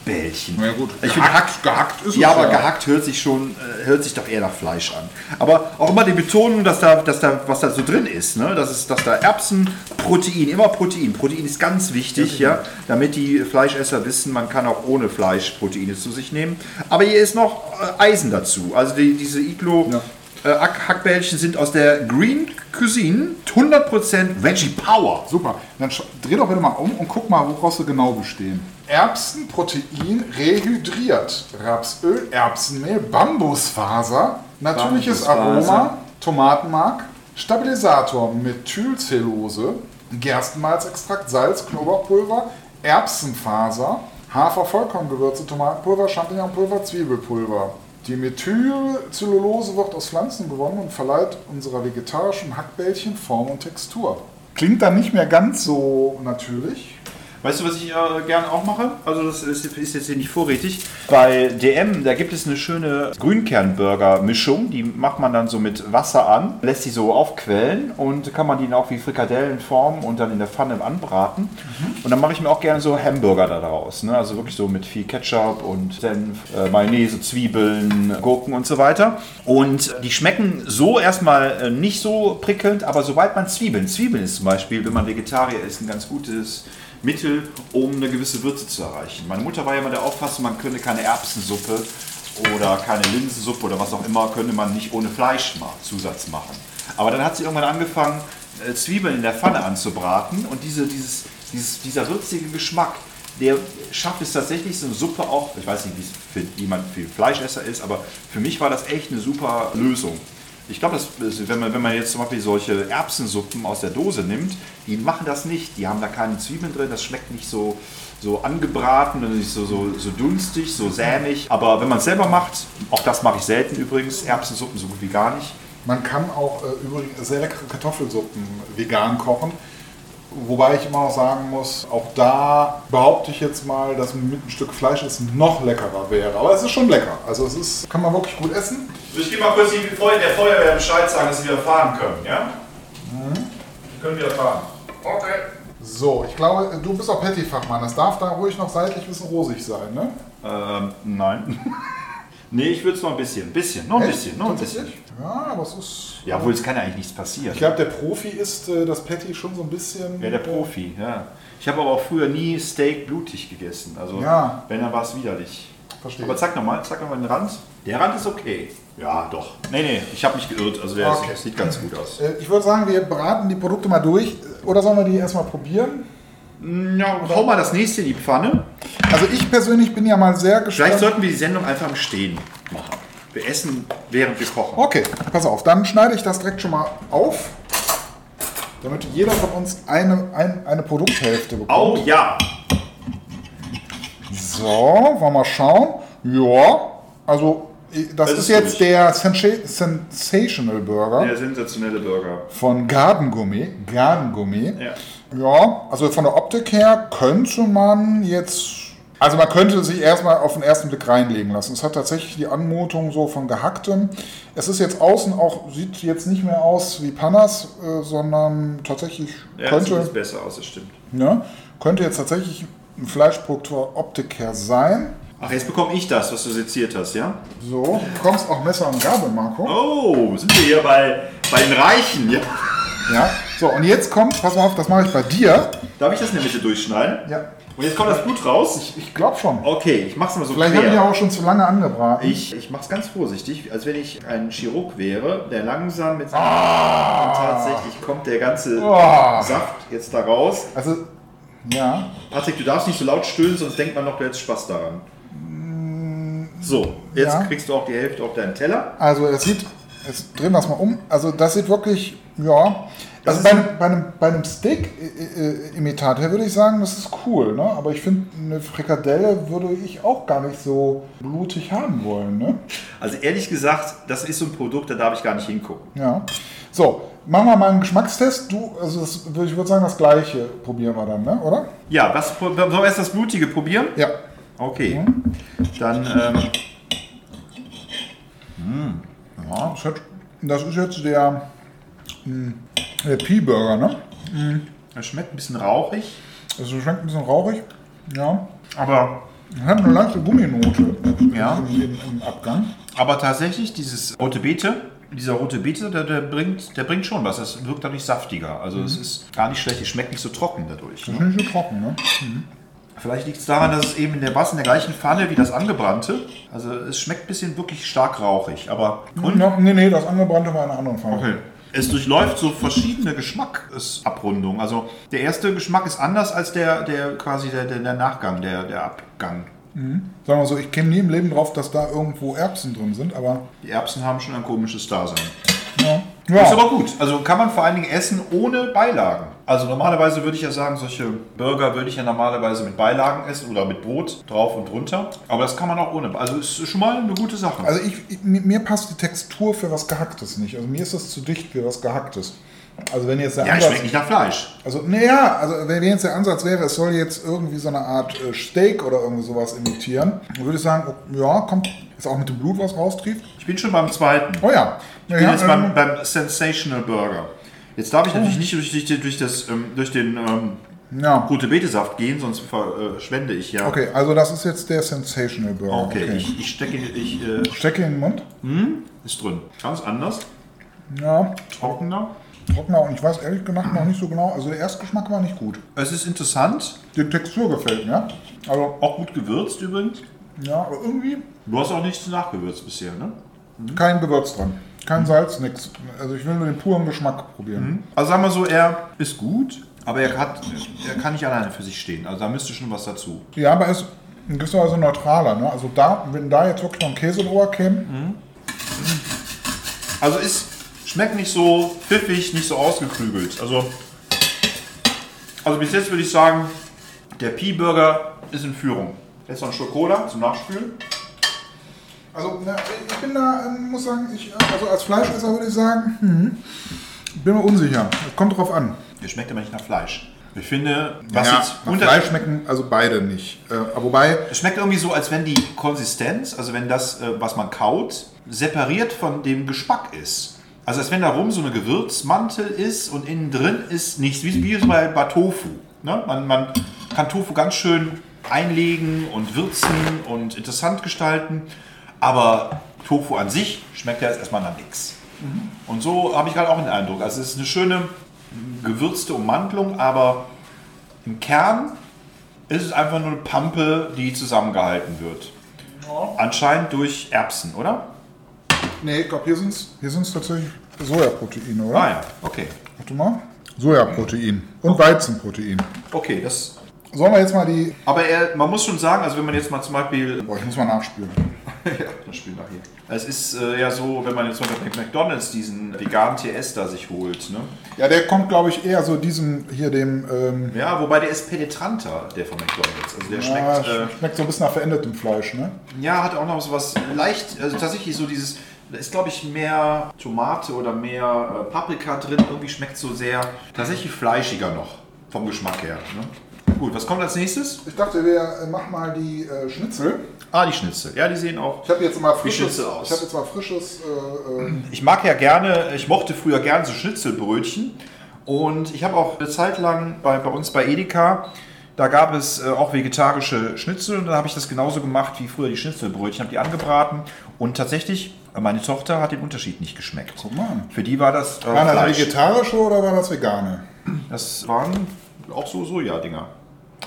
Na ja, gut, Ich finde Hack, gehackt, gehackt ist ja, es aber ja. gehackt hört sich schon, äh, hört sich doch eher nach Fleisch an. Aber auch immer die Betonung, dass da, dass da, was da so drin ist, ne? Das ist, dass da Erbsen, Protein, immer Protein. Protein ist ganz wichtig, ja, damit die Fleischesser wissen, man kann auch ohne Fleisch Proteine zu sich nehmen. Aber hier ist noch äh, Eisen dazu. Also die, diese Iglo. Ja. Äh, Hack- Hackbällchen sind aus der Green Cuisine, 100% Veggie Power. Super. Dann dreh doch bitte mal um und guck mal, woraus sie genau bestehen. Erbsen, Protein, rehydriert. Rapsöl, Erbsenmehl, Bambusfaser, natürliches Bambusfaser. Aroma, Tomatenmark, Stabilisator, Methylcellulose, Gerstenmalzextrakt, Salz, Knoblauchpulver, Erbsenfaser, Hafer-Vollkorngewürze, Tomatenpulver, Champignonpulver, Zwiebelpulver. Die Methylcellulose wird aus Pflanzen gewonnen und verleiht unserer vegetarischen Hackbällchen Form und Textur. Klingt dann nicht mehr ganz so natürlich. Weißt du, was ich äh, gerne auch mache? Also das ist, ist jetzt hier nicht vorrätig. Bei DM, da gibt es eine schöne Grünкern-Burger-Mischung. Die macht man dann so mit Wasser an, lässt sie so aufquellen und kann man die dann auch wie Frikadellen formen und dann in der Pfanne anbraten. Und dann mache ich mir auch gerne so Hamburger da daraus. Ne? Also wirklich so mit viel Ketchup und Senf, äh, Mayonnaise, Zwiebeln, Gurken und so weiter. Und die schmecken so erstmal äh, nicht so prickelnd, aber sobald man Zwiebeln, Zwiebeln ist zum Beispiel, wenn man Vegetarier ist, ein ganz gutes Mittel, um eine gewisse Würze zu erreichen. Meine Mutter war ja immer der Auffassung, man könne keine Erbsensuppe oder keine Linsensuppe oder was auch immer, könnte man nicht ohne Fleisch mal Zusatz machen. Aber dann hat sie irgendwann angefangen, äh, Zwiebeln in der Pfanne anzubraten und diese, dieses, dieses, dieser würzige Geschmack, der schafft es tatsächlich, so eine Suppe auch, ich weiß nicht, wie es für jemand, für Fleischesser ist, aber für mich war das echt eine super Lösung. Ich glaube, wenn man, wenn man jetzt zum Beispiel solche Erbsensuppen aus der Dose nimmt, die machen das nicht. Die haben da keine Zwiebeln drin, das schmeckt nicht so, so angebraten nicht so, so, so dunstig, so sämig. Aber wenn man es selber macht, auch das mache ich selten übrigens, Erbsensuppen so gut wie gar nicht. Man kann auch äh, übrigens sehr leckere Kartoffelsuppen vegan kochen. Wobei ich immer noch sagen muss, auch da behaupte ich jetzt mal, dass mit ein Stück Fleisch es noch leckerer wäre. Aber es ist schon lecker. Also es ist, kann man wirklich gut essen. Ich gehe mal kurz die der Feuerwehr Bescheid sagen, dass sie wieder fahren können, ja? Sie können wieder fahren. Okay. So, ich glaube, du bist auch Patty-Fachmann. Das darf da ruhig noch seitlich ein bisschen rosig sein, ne? Ähm, nein. nee, ich würde es noch ein bisschen, bisschen, noch ein Echt? bisschen, noch ein bisschen. Ja, aber es ist... Ja, obwohl es kann ja eigentlich nichts passieren. Ich glaube, der Profi ist äh, das Patty schon so ein bisschen... Ja, der Profi, ja. Ich habe aber auch früher nie Steak blutig gegessen. Also, Ja. wenn, dann war es widerlich. Verstehe. Aber zeig nochmal, zeig nochmal den Rand. Der Rand ist okay. Ja, doch. Nee, nee, ich habe mich geirrt. Also, der Okay. sieht ganz gut aus. Äh, Ich würde sagen, wir braten die Produkte mal durch. Oder sollen wir die erstmal probieren? Ja, hau mal das nächste in die Pfanne. Also ich persönlich bin ja mal sehr gespannt. Vielleicht sollten wir die Sendung einfach im Stehen machen. Wir essen, während wir kochen. Okay, pass auf, dann schneide ich das direkt schon mal auf, damit jeder von uns eine, ein, eine Produkthälfte bekommt. Oh ja! So, wollen wir mal schauen. Ja, also das, Das ist ist jetzt der Sensa- Sensational Burger Der sensationelle Burger. von Garden Gourmet. Garden Gourmet. Ja. Ja, also von der Optik her könnte man jetzt. Also man könnte sich erstmal auf den ersten Blick reinlegen lassen. Es hat tatsächlich die Anmutung so von gehacktem. Es ist jetzt außen auch, sieht jetzt nicht mehr aus wie Panas, äh, sondern tatsächlich Ja, sieht könnte, jetzt besser aus, das stimmt. ne, könnte jetzt tatsächlich ein Fleischprodukt Optik her sein. Ach, jetzt bekomme ich das, was du seziert hast, ja? So, du bekommst auch Messer und Gabel, Marco. Oh, sind wir hier bei, bei den Reichen, ja? Ja. So, und jetzt kommt, pass mal auf, das mache ich bei dir. Darf ich das in der Mitte durchschneiden? Ja. Und jetzt kommt das Blut raus? Ich, ich glaube schon. Okay, ich mach's mal so Vielleicht habe ich quer. ja auch schon zu lange angebraten. Ich, ich mach's ganz vorsichtig, als wenn ich ein Chirurg wäre, der langsam mit seinem... Ah. Und tatsächlich kommt der ganze Oh. Saft jetzt da raus. Also, ja. Patrick, du darfst nicht so laut stöhnen, sonst denkt man noch, du hättest Spaß daran. So, jetzt ja. kriegst du auch die Hälfte auf deinen Teller. Also es sieht Jetzt drehen wir es mal um. Also das sieht wirklich, ja. Das Also bei einem, bei einem, bei einem Steak-Imitat her würde ich sagen, das ist cool, ne? Aber ich finde, eine Frikadelle würde ich auch gar nicht so blutig haben wollen, ne? Also ehrlich gesagt, das ist so ein Produkt, da darf ich gar nicht hingucken. Ja. So, machen wir mal einen Geschmackstest. Du, also das, ich würde sagen, das gleiche probieren wir dann, ne? Oder? Ja, was, sollen wir erst das Blutige probieren? Ja. Okay. Dann, ähm, ja das, ist jetzt der, mh, der Pea-Burger, ne? das schmeckt ein bisschen rauchig, Also schmeckt ein bisschen rauchig. Ja. aber, Hat eine leichte Gumminote Ja. im, im, Abgang. aber tatsächlich dieses rote Beete, dieser rote Beete, der, der, bringt, der bringt schon was. Das wirkt dadurch saftiger. Also es ist gar nicht schlecht, es schmeckt nicht so trocken dadurch. Das Ne? ist nicht so trocken, ne? Vielleicht liegt es daran, dass es eben in der was in der gleichen Pfanne wie das angebrannte. Also es schmeckt ein bisschen wirklich stark rauchig, aber und Ja, nee, nee, das angebrannte war in einer anderen Pfanne. Okay. Es durchläuft so verschiedene Geschmackabrundungen. Also der erste Geschmack ist anders als der, der quasi der, der, der Nachgang, der, der Abgang. Sagen wir so, ich käme nie im Leben drauf, dass da irgendwo Erbsen drin sind, aber Die Erbsen haben schon ein komisches Dasein. ja. Ist aber gut. Also kann man vor allen Dingen essen ohne Beilagen. Also normalerweise würde ich ja sagen, solche Burger würde ich ja normalerweise mit Beilagen essen oder mit Brot drauf und drunter. Aber das kann man auch ohne. Also ist schon mal eine gute Sache. Also ich, ich, mir passt die Textur für was Gehacktes nicht. Also mir ist das zu dicht für was Gehacktes. Also wenn jetzt der ja, Ansatz, schmeckt nicht nach Fleisch. also naja, also wenn jetzt der Ansatz wäre, es soll jetzt irgendwie so eine Art äh, Steak oder irgendwie sowas imitieren, dann würde ich sagen, oh, ja, kommt, ist auch mit dem Blut was raustrieft. Ich bin schon beim zweiten. Oh ja. Ich bin ja, jetzt ähm, beim, beim Sensational Burger. Jetzt darf ich natürlich nicht durch, durch, durch, das, ähm, durch den ähm, ja. gute Betesaft gehen, sonst verschwende ich ja. Okay, also das ist jetzt der Sensational Burger. Okay, ich, ich stecke ihn, ich, äh, Stecke in den Mund. ist drin. Ganz anders, Ja, trockener. trockener und ich weiß ehrlich gesagt noch nicht so genau. Also der Erstgeschmack war nicht gut. Es ist interessant, Die Textur gefällt mir. Also, auch gut gewürzt übrigens. ja, aber irgendwie Du hast auch nichts nachgewürzt bisher, ne? kein Gewürz dran. Kein Salz, nix. Also ich will nur den puren Geschmack probieren. Also sagen wir so, er ist gut, aber er, hat, er kann nicht alleine für sich stehen. Also da müsste schon was dazu. Ja, aber er ist in gewisser Weise neutraler. Ne? Also da, wenn da jetzt wirklich noch ein Käse drüber käme, Also ist, schmeckt nicht so pfiffig, nicht so ausgeklügelt. Also, also bis jetzt würde ich sagen, der Pea-Burger ist in Führung. Jetzt noch ein Schluck Cola zum Nachspülen. Also na, ich bin da, ähm, muss sagen, ich, also als Fleischesser würde ich sagen, hm, bin mir unsicher. Das kommt drauf an. Der schmeckt aber nicht nach Fleisch. Ich finde, was ja, jetzt nach Fleisch schmecken also beide nicht. Äh, wobei, Es schmeckt irgendwie so, als wenn die Konsistenz, also wenn das, äh, was man kaut, separiert von dem Geschmack ist. Also als wenn da rum so eine Gewürzmantel ist und innen drin ist nichts, wie, wie bei, bei Tofu. Ne? Man, man kann Tofu ganz schön einlegen und würzen und interessant gestalten, aber Tofu an sich schmeckt ja jetzt erstmal nach nichts. Und so habe ich gerade auch den Eindruck. Also es ist eine schöne gewürzte Ummantelung, aber im Kern ist es einfach nur eine Pampe, die zusammengehalten wird. Anscheinend durch Erbsen, oder? nee, ich glaube, hier sind es hier sind's tatsächlich Sojaproteine, oder? Ah ja, okay. Warte mal. Sojaprotein und Weizenprotein. Okay, das. Sollen wir jetzt mal die. Aber er, man muss schon sagen, also wenn man jetzt mal zum Beispiel. Boah, ich muss mal nachspülen. Ja, das Spiel nachher. Es ist äh, ja so, wenn man jetzt mal bei McDonalds diesen veganen TS da sich holt. Ne? Ja, der kommt, glaube ich, eher so diesem hier dem. Ähm, Ja, wobei der ist penetranter, der von McDonalds. Also der ja, schmeckt. Äh, schmeckt so ein bisschen nach verändertem Fleisch, ne? Ja, hat auch noch so was leicht, also tatsächlich so dieses, da ist glaube ich mehr Tomate oder mehr äh, Paprika drin. Irgendwie schmeckt so sehr, tatsächlich fleischiger noch vom Geschmack her. Ne? Gut, was kommt als nächstes? Ich dachte, wir äh, machen mal die äh, Schnitzel. Ah, die Schnitzel. Ja, die sehen auch. Ich habe jetzt mal frisches. Schnitzel aus? Ich habe jetzt mal frisches. Äh, äh, Ich mag ja gerne, ich mochte früher gerne so Schnitzelbrötchen. Und ich habe auch eine Zeit lang bei, bei uns bei Edeka, da gab es äh, auch vegetarische Schnitzel und da habe ich das genauso gemacht wie früher die Schnitzelbrötchen, habe die angebraten und tatsächlich, meine Tochter hat den Unterschied nicht geschmeckt. guck mal. Für die war das äh, War das vegetarische oder war das vegane? Das waren auch so Soja-Dinger.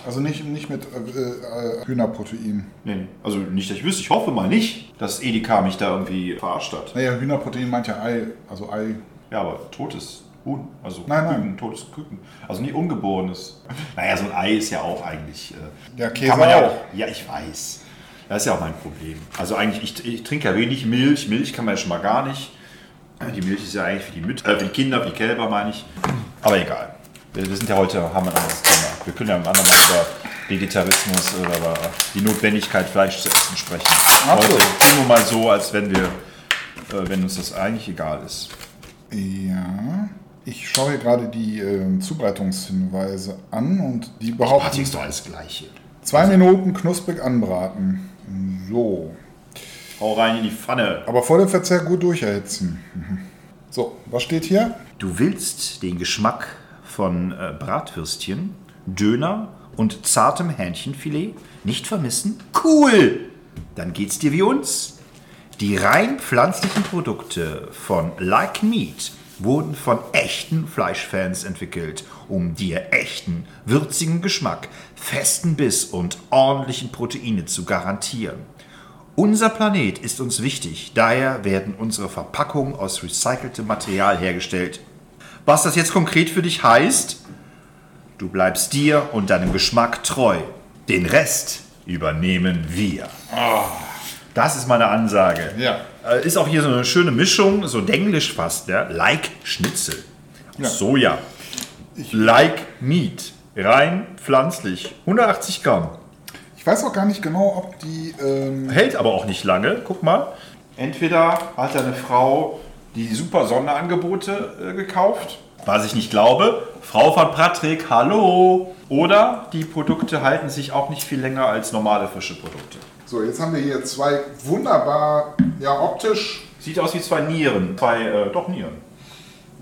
Also nicht, nicht mit äh, äh, Hühnerprotein. Nee, nee. also nicht, dass ich wüsste. Ich hoffe mal nicht, dass Edeka mich da irgendwie verarscht hat. Naja, Hühnerprotein meint ja Ei. Also Ei. Ja, aber totes Huhn, also Nein, nein. Küken, totes Küken. Also nicht ungeborenes. Naja, so ein Ei ist ja auch eigentlich. Äh, Ja, Käse kann man ja auch. auch. Ja, ich weiß. Das ist ja auch mein Problem. Also eigentlich, ich, ich trinke ja wenig Milch. Milch kann man ja schon mal gar nicht. Die Milch ist ja eigentlich für die, Mütter, äh, für die Kinder, für die Kälber meine ich. Aber egal. Wir, wir sind ja heute, haben ein anderes Thema. Wir können ja am anderen Mal über Vegetarismus oder über die Notwendigkeit, Fleisch zu essen sprechen. Heute Absolut. tun wir mal so, als wenn wir, äh, wenn uns das eigentlich egal ist. Ja, ich schaue hier gerade die äh, Zubereitungshinweise an und die behaupten, Party ist doch alles Gleiche. zwei Minuten knusprig anbraten. So, Hau rein in die Pfanne. aber vor dem Verzehr gut durcherhitzen. Mhm. So, was steht hier? Du willst den Geschmack von äh, Bratwürstchen, Döner und zartem Hähnchenfilet nicht vermissen? Cool! Dann geht's dir wie uns. Die rein pflanzlichen Produkte von Like Meat wurden von echten Fleischfans entwickelt, um dir echten, würzigen Geschmack, festen Biss und ordentlichen Proteine zu garantieren. Unser Planet ist uns wichtig, daher werden unsere Verpackungen aus recyceltem Material hergestellt. Was das jetzt konkret für dich heißt, du bleibst dir und deinem Geschmack treu. Den Rest übernehmen wir. Das ist meine Ansage. Ja. Äh, Ist auch hier so eine schöne Mischung, so denglisch fast, ja? like Schnitzel. Ja. Soja. Like Meat. Rein pflanzlich. 180 Gramm. Ich weiß auch gar nicht genau, ob die. Ähm, Hält aber auch nicht lange. Guck mal. Entweder hat eine Frau die super Sonderangebote äh, gekauft, was ich nicht glaube. Frau von Patrick, hallo. Oder die Produkte halten sich auch nicht viel länger als normale frische Produkte. so, jetzt haben wir hier zwei wunderbar, ja, optisch. Sieht aus wie zwei Nieren. Zwei, äh, doch Nieren.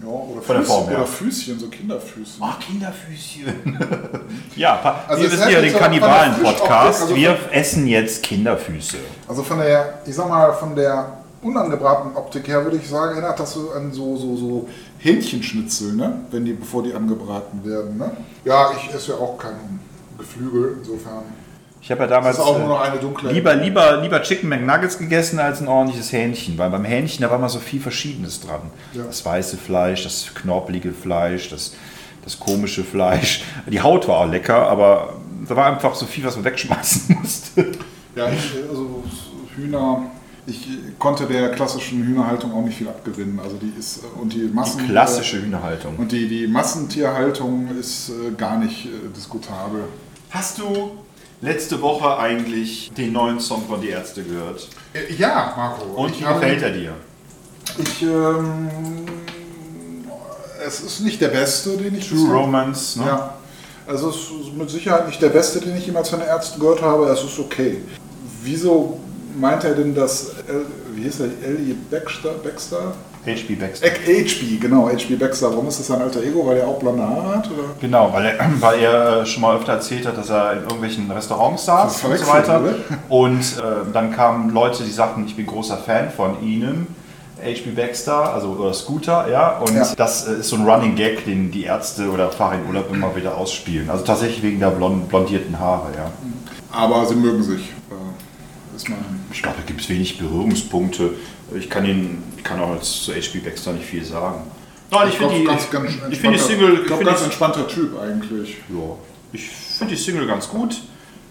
Ja, oder, Von Füßchen, Form her. oder Füßchen, so Kinderfüßchen. Ach, Kinderfüßchen. ja, pa- Also wir wissen ja den Kannibalen-Podcast. Also wir essen jetzt Kinderfüße. Also von der, ich sag mal, von der unangebratenen Optik her würde ich sagen, erinnert das so an so, so, so Hähnchenschnitzel, ne? Wenn die, bevor die angebraten werden, ne? Ja, ich esse ja auch kein Geflügel, insofern. Ich habe ja damals äh, nur noch eine dunkle. lieber, lieber, lieber Chicken McNuggets gegessen als ein ordentliches Hähnchen, weil beim Hähnchen da war mal so viel Verschiedenes dran. Ja. Das weiße Fleisch, das knorpelige Fleisch, das, das komische Fleisch. Die Haut war auch lecker, aber da war einfach so viel, was man wegschmeißen musste. Ja, ich, also Hühner. Ich konnte der klassischen Hühnerhaltung auch nicht viel abgewinnen. Also die ist äh, und die Massen Klassische Hühnerhaltung. und die, die Massentierhaltung ist äh, gar nicht äh, diskutabel. Hast du letzte Woche eigentlich den neuen Song von Die Ärzte gehört? Ja, Marco. Und wie gefällt er dir? Ich, ähm, es ist nicht der beste, den ich True bisher- Romance, ne? Ja. Also es ist mit Sicherheit nicht der beste, den ich jemals von den Ärzten gehört habe. Es ist okay. Wieso meint er denn, dass, L, wie hieß er, Ellie Baxter? Baxter? H.P. Baxter. HB, genau, HB Baxter. Warum ist das sein alter Ego? Weil er auch blonde Haare hat? Oder? Genau, weil er, weil er äh, schon mal öfter erzählt hat, dass er in irgendwelchen Restaurants saß und so weiter. oder? Und äh, dann kamen Leute, die sagten, ich bin großer Fan von Ihnen, HB Baxter, also oder Scooter, ja. Und Ja. das äh, ist so ein Running Gag, den die Ärzte oder Fahrer in Urlaub immer wieder ausspielen. Also tatsächlich wegen der blond, blondierten Haare, ja. Aber sie mögen sich. Ist man Ich glaube, da gibt es wenig Berührungspunkte. Ich kann Ihnen, ich kann auch jetzt zu HB Baxter nicht viel sagen. Nein, ich finde die, ganz, ganz ich finde die Single, ich ich glaub, finde ganz die- entspannter Typ eigentlich. Ja, ich finde die Single ganz gut.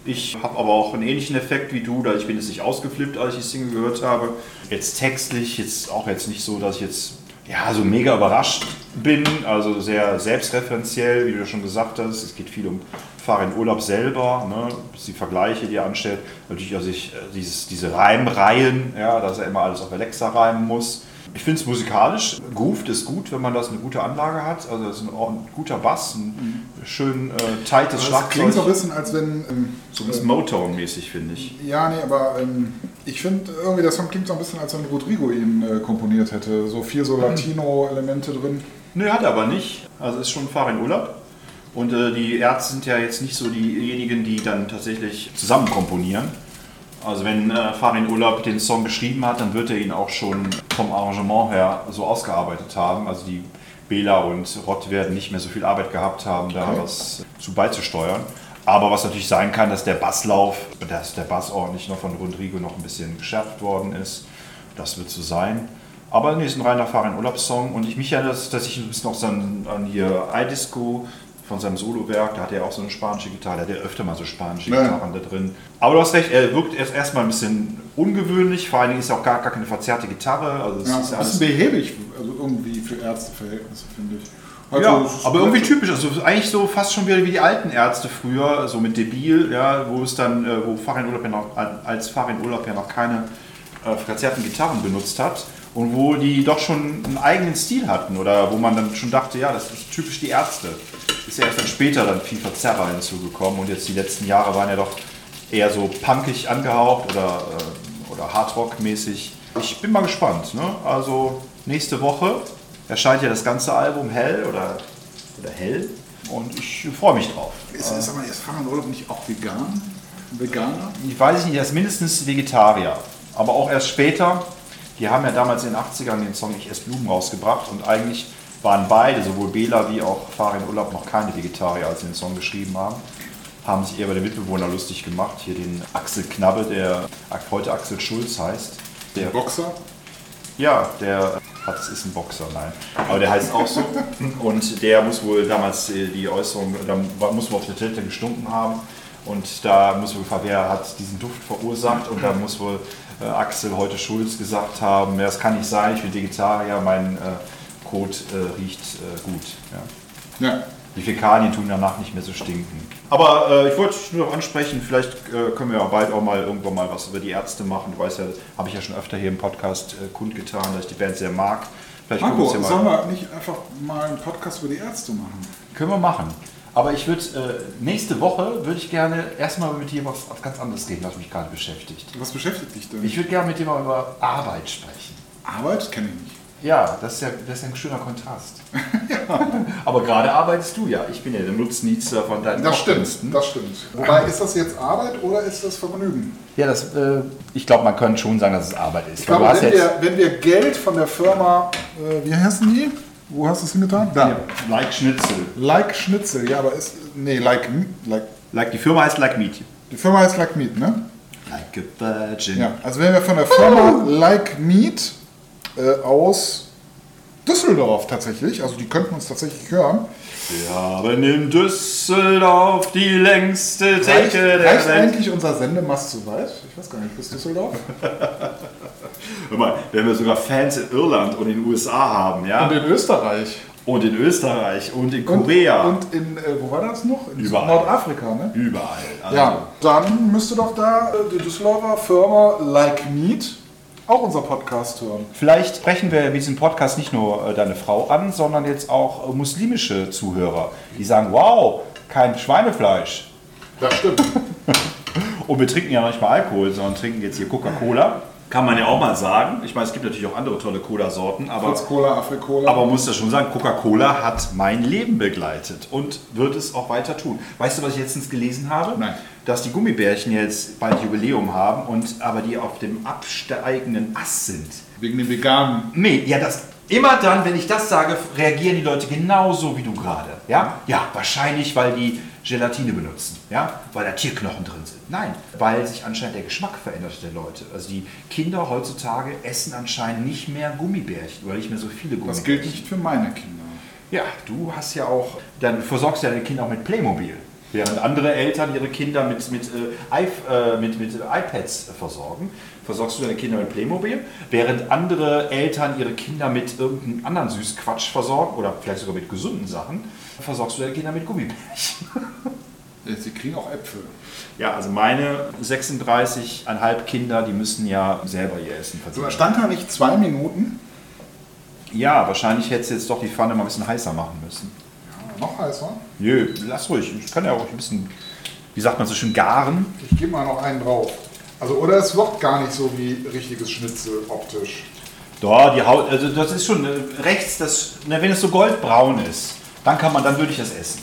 Ich habe aber auch einen ähnlichen Effekt wie du, da ich bin jetzt nicht ausgeflippt, als ich die Single gehört habe. Jetzt textlich, jetzt auch jetzt nicht so, dass ich jetzt ja, so mega überrascht bin, also sehr selbstreferenziell, wie du schon gesagt hast. Es geht viel um Fahr in Urlaub selber, ne? die Vergleiche, die er anstellt. Natürlich also ich, äh, dieses, diese Reimreihen, ja, dass er immer alles auf Alexa reimen muss. Ich finde es musikalisch, Grooved ist gut, wenn man das eine gute Anlage hat. Also das ist ein ordentlich guter Bass, ein schön äh, tightes Das Schlagzeug. klingt so ein bisschen, als wenn. Ähm, So ein bisschen Motown-mäßig, finde ich. Ja, nee, aber ähm, ich finde irgendwie, der Song klingt so ein bisschen, als wenn Rodrigo ihn äh, komponiert hätte. So viel so Latino-Elemente drin. Nö, hat er aber nicht. Also ist schon Fahr in Urlaub. Und äh, die Ärzte sind ja jetzt nicht so diejenigen, die dann tatsächlich zusammen komponieren. Also wenn äh, Fahr in Urlaub den Song geschrieben hat, dann wird er ihn auch schon vom Arrangement her so ausgearbeitet haben. Also die Bela und Rott werden nicht mehr so viel Arbeit gehabt haben, da Okay. was zu beizusteuern. Aber was natürlich sein kann, dass der Basslauf, dass der Bass ordentlich noch von Rodrigo noch ein bisschen geschärft worden ist. Das wird so sein. Aber nee, ist ein reiner Fahr in Urlaubssong und ich mich erinnere, dass dass ich ein bisschen auch an, an hier iDisco von seinem Solowerk. Da hat er auch so eine spanische Gitarre. Da hat er öfter mal so spanische ja. Gitarren da drin. Aber du hast recht, er wirkt erst erstmal ein bisschen ungewöhnlich. Vor allen Dingen ist er auch gar, gar keine verzerrte Gitarre. Also ja, ist alles behäbig, also irgendwie für Ärzteverhältnisse, finde ich. Also, ja, aber irgendwie typisch. Also eigentlich so fast schon wieder wie die alten Ärzte früher, so mit Debil, ja, wo es dann, äh, wo Farin Urlaub ja noch, als Farin Urlaub ja noch keine äh, verzerrten Gitarren benutzt hat und wo die doch schon einen eigenen Stil hatten oder wo man dann schon dachte, ja, das ist typisch die Ärzte. Ist ja erst dann später dann viel Verzerrer hinzugekommen und jetzt die letzten Jahre waren ja doch eher so punkig angehaucht oder, äh, oder Hardrock-mäßig. Ich bin mal gespannt. Ne? Also nächste Woche erscheint ja das ganze Album Hell oder, oder Hell und ich freue mich drauf. Ist, ist aber jetzt Fahrrad Urlaub nicht auch vegan? Veganer? Ich weiß nicht, er ist mindestens Vegetarier, aber auch erst später. Die haben ja damals in den 80ern den Song Ich esse Blumen rausgebracht und eigentlich waren beide, sowohl Bela wie auch Farin Urlaub, noch keine Vegetarier, als sie den Song geschrieben haben. Haben sich eher bei den Mitbewohnern lustig gemacht. Hier den Axel Knabbe, der heute Axel Schulz heißt. Der Boxer? Ja, der hat, ist ein Boxer, nein. Aber der heißt auch so. Und der muss wohl damals die Äußerung, da muss wohl auf der Toilette gestunken haben. Und da muss wohl, wer hat diesen Duft verursacht und da muss wohl äh, Axel heute Schulz gesagt haben, ja, das kann nicht sein, ich bin Vegetarier, mein äh, Kot äh, riecht äh, gut. Ja. ja. Die Fäkalien tun danach nicht mehr so stinken. Aber äh, ich wollte nur noch ansprechen, vielleicht äh, können wir ja bald auch mal irgendwann mal was über die Ärzte machen. Du weißt ja, habe ich ja schon öfter hier im Podcast äh, kundgetan, dass ich die Band sehr mag. Vielleicht Marco, ja sollen wir nicht einfach mal einen Podcast über die Ärzte machen? Können wir machen. Aber ich würde äh, nächste Woche würde ich gerne erstmal mit dir was, was ganz anderes reden, was mich gerade beschäftigt. Was beschäftigt dich denn? Ich würde gerne mit dir mal über Arbeit sprechen. Arbeit kenne ich nicht. Ja, das ist ja, das ist ein schöner Kontrast. ja. Aber gerade arbeitest du ja. Ich bin ja der Nutznießer von deinen Das stimmt, das stimmt. Wobei, ist das jetzt Arbeit oder ist das Vergnügen? Ja, das, äh, ich glaube, man könnte schon sagen, dass es Arbeit ist. Ich glaube, wenn, wir, wenn wir Geld von der Firma, äh, wie heißen die? Wo hast du es hingetan? Da. Ja, like Schnitzel. Like Schnitzel, ja, aber ist. Nee, like. like, like die Firma heißt Like Meat. Die Firma heißt Like Meat, ne? Like a Virgin. Ja, also wenn wir von der Firma Like Meat äh, aus Düsseldorf tatsächlich, also die könnten uns tatsächlich hören. Wir haben in Düsseldorf die längste Theke reicht, der reicht Welt. eigentlich unser Sendemast so weit? Ich weiß gar nicht, bis Düsseldorf? Hör mal, wenn wir sogar Fans in Irland und in den USA haben, ja? Und in Österreich. Und in Österreich und in Korea. Und, und in, äh, wo war das noch? In Überall. Nordafrika, ne? Überall. Also. Ja, dann müsste doch da äh, die Düsseldorfer Firma Like Meat auch unser Podcast hören. Vielleicht sprechen wir mit diesem Podcast nicht nur äh, deine Frau an, sondern jetzt auch äh, muslimische Zuhörer, die sagen, wow, kein Schweinefleisch. Das stimmt. Und wir trinken ja manchmal Alkohol, sondern trinken jetzt hier Coca-Cola. Kann man ja auch mal sagen. Ich meine, es gibt natürlich auch andere tolle Cola-Sorten, aber, Fritz Cola, Afrikola. aber man muss das schon sagen, Coca-Cola hat mein Leben begleitet und wird es auch weiter tun. Weißt du, was ich letztens gelesen habe? Nein. Dass die Gummibärchen jetzt bald Jubiläum haben und aber die auf dem absteigenden Ast sind. Wegen dem veganen. Nee, ja, das immer dann, wenn ich das sage, reagieren die Leute genauso wie du gerade. Ja? Ja, wahrscheinlich, weil die Gelatine benutzen, ja, weil da Tierknochen drin sind. Nein, weil sich anscheinend der Geschmack verändert der Leute. Also die Kinder heutzutage essen anscheinend nicht mehr Gummibärchen oder nicht mehr so viele Gummibärchen. Das gilt nicht für meine Kinder. Ja, du hast ja auch, dann versorgst du deine Kinder auch mit Playmobil. Während andere Eltern ihre Kinder mit, mit, äh, äh, mit, mit iPads versorgen, versorgst du deine Kinder mit Playmobil, während andere Eltern ihre Kinder mit irgendeinem anderen Süßquatsch versorgen oder vielleicht sogar mit gesunden Sachen, versorgst du deine Kinder mit Gummibärchen. Sie kriegen auch Äpfel. Ja, also meine 36,5 Kinder, die müssen ja selber ihr Essen verdienen. So, stand da nicht zwei Minuten? Ja, wahrscheinlich hättest du jetzt doch die Pfanne mal ein bisschen heißer machen müssen. Noch heißer? Nö, lass ruhig. Ich kann ja auch ein bisschen, wie sagt man so schön, garen. Ich gebe mal noch einen drauf. Also, oder es wird gar nicht so wie richtiges Schnitzel optisch. Doch, die Haut, also das ist schon äh, rechts, das, wenn es so goldbraun ist, dann kann man, dann würde ich das essen.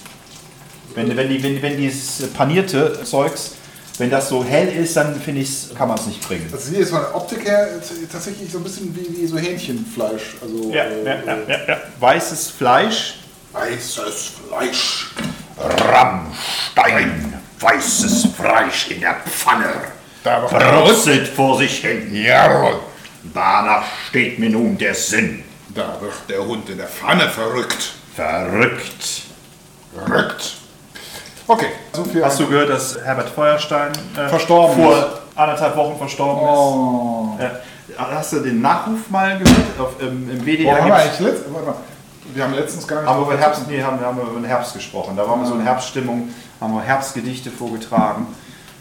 Wenn, wenn, die, wenn, wenn dieses panierte Zeugs, wenn das so hell ist, dann finde ich, kann man es nicht bringen. Also hier ist von der Optik her tatsächlich so ein bisschen wie, wie so Hähnchenfleisch. Also, ja, äh, ja, ja, ja, ja, Weißes Fleisch. Weißes Fleisch. Rammstein. Weißes Fleisch in der Pfanne. Da Brutzelt vor sich hin. Jawohl. Danach steht mir nun der Sinn. Da wird der Hund in der Pfanne verrückt. Verrückt. Verrückt. Okay, so viel. Hast du gehört, dass Herbert Feuerstein äh, Verstorben vor ist. anderthalb Wochen verstorben Oh. ist? Äh, hast du den Nachruf mal gehört? Auf, im, Im Boah, WDR haben wir, gibt's- eigentlich letzt, warte mal. Wir haben letztens gar nicht haben wir über Herbst, nee, haben, haben wir über den Herbst gesprochen. Da waren wir so in Herbststimmung, haben wir Herbstgedichte vorgetragen.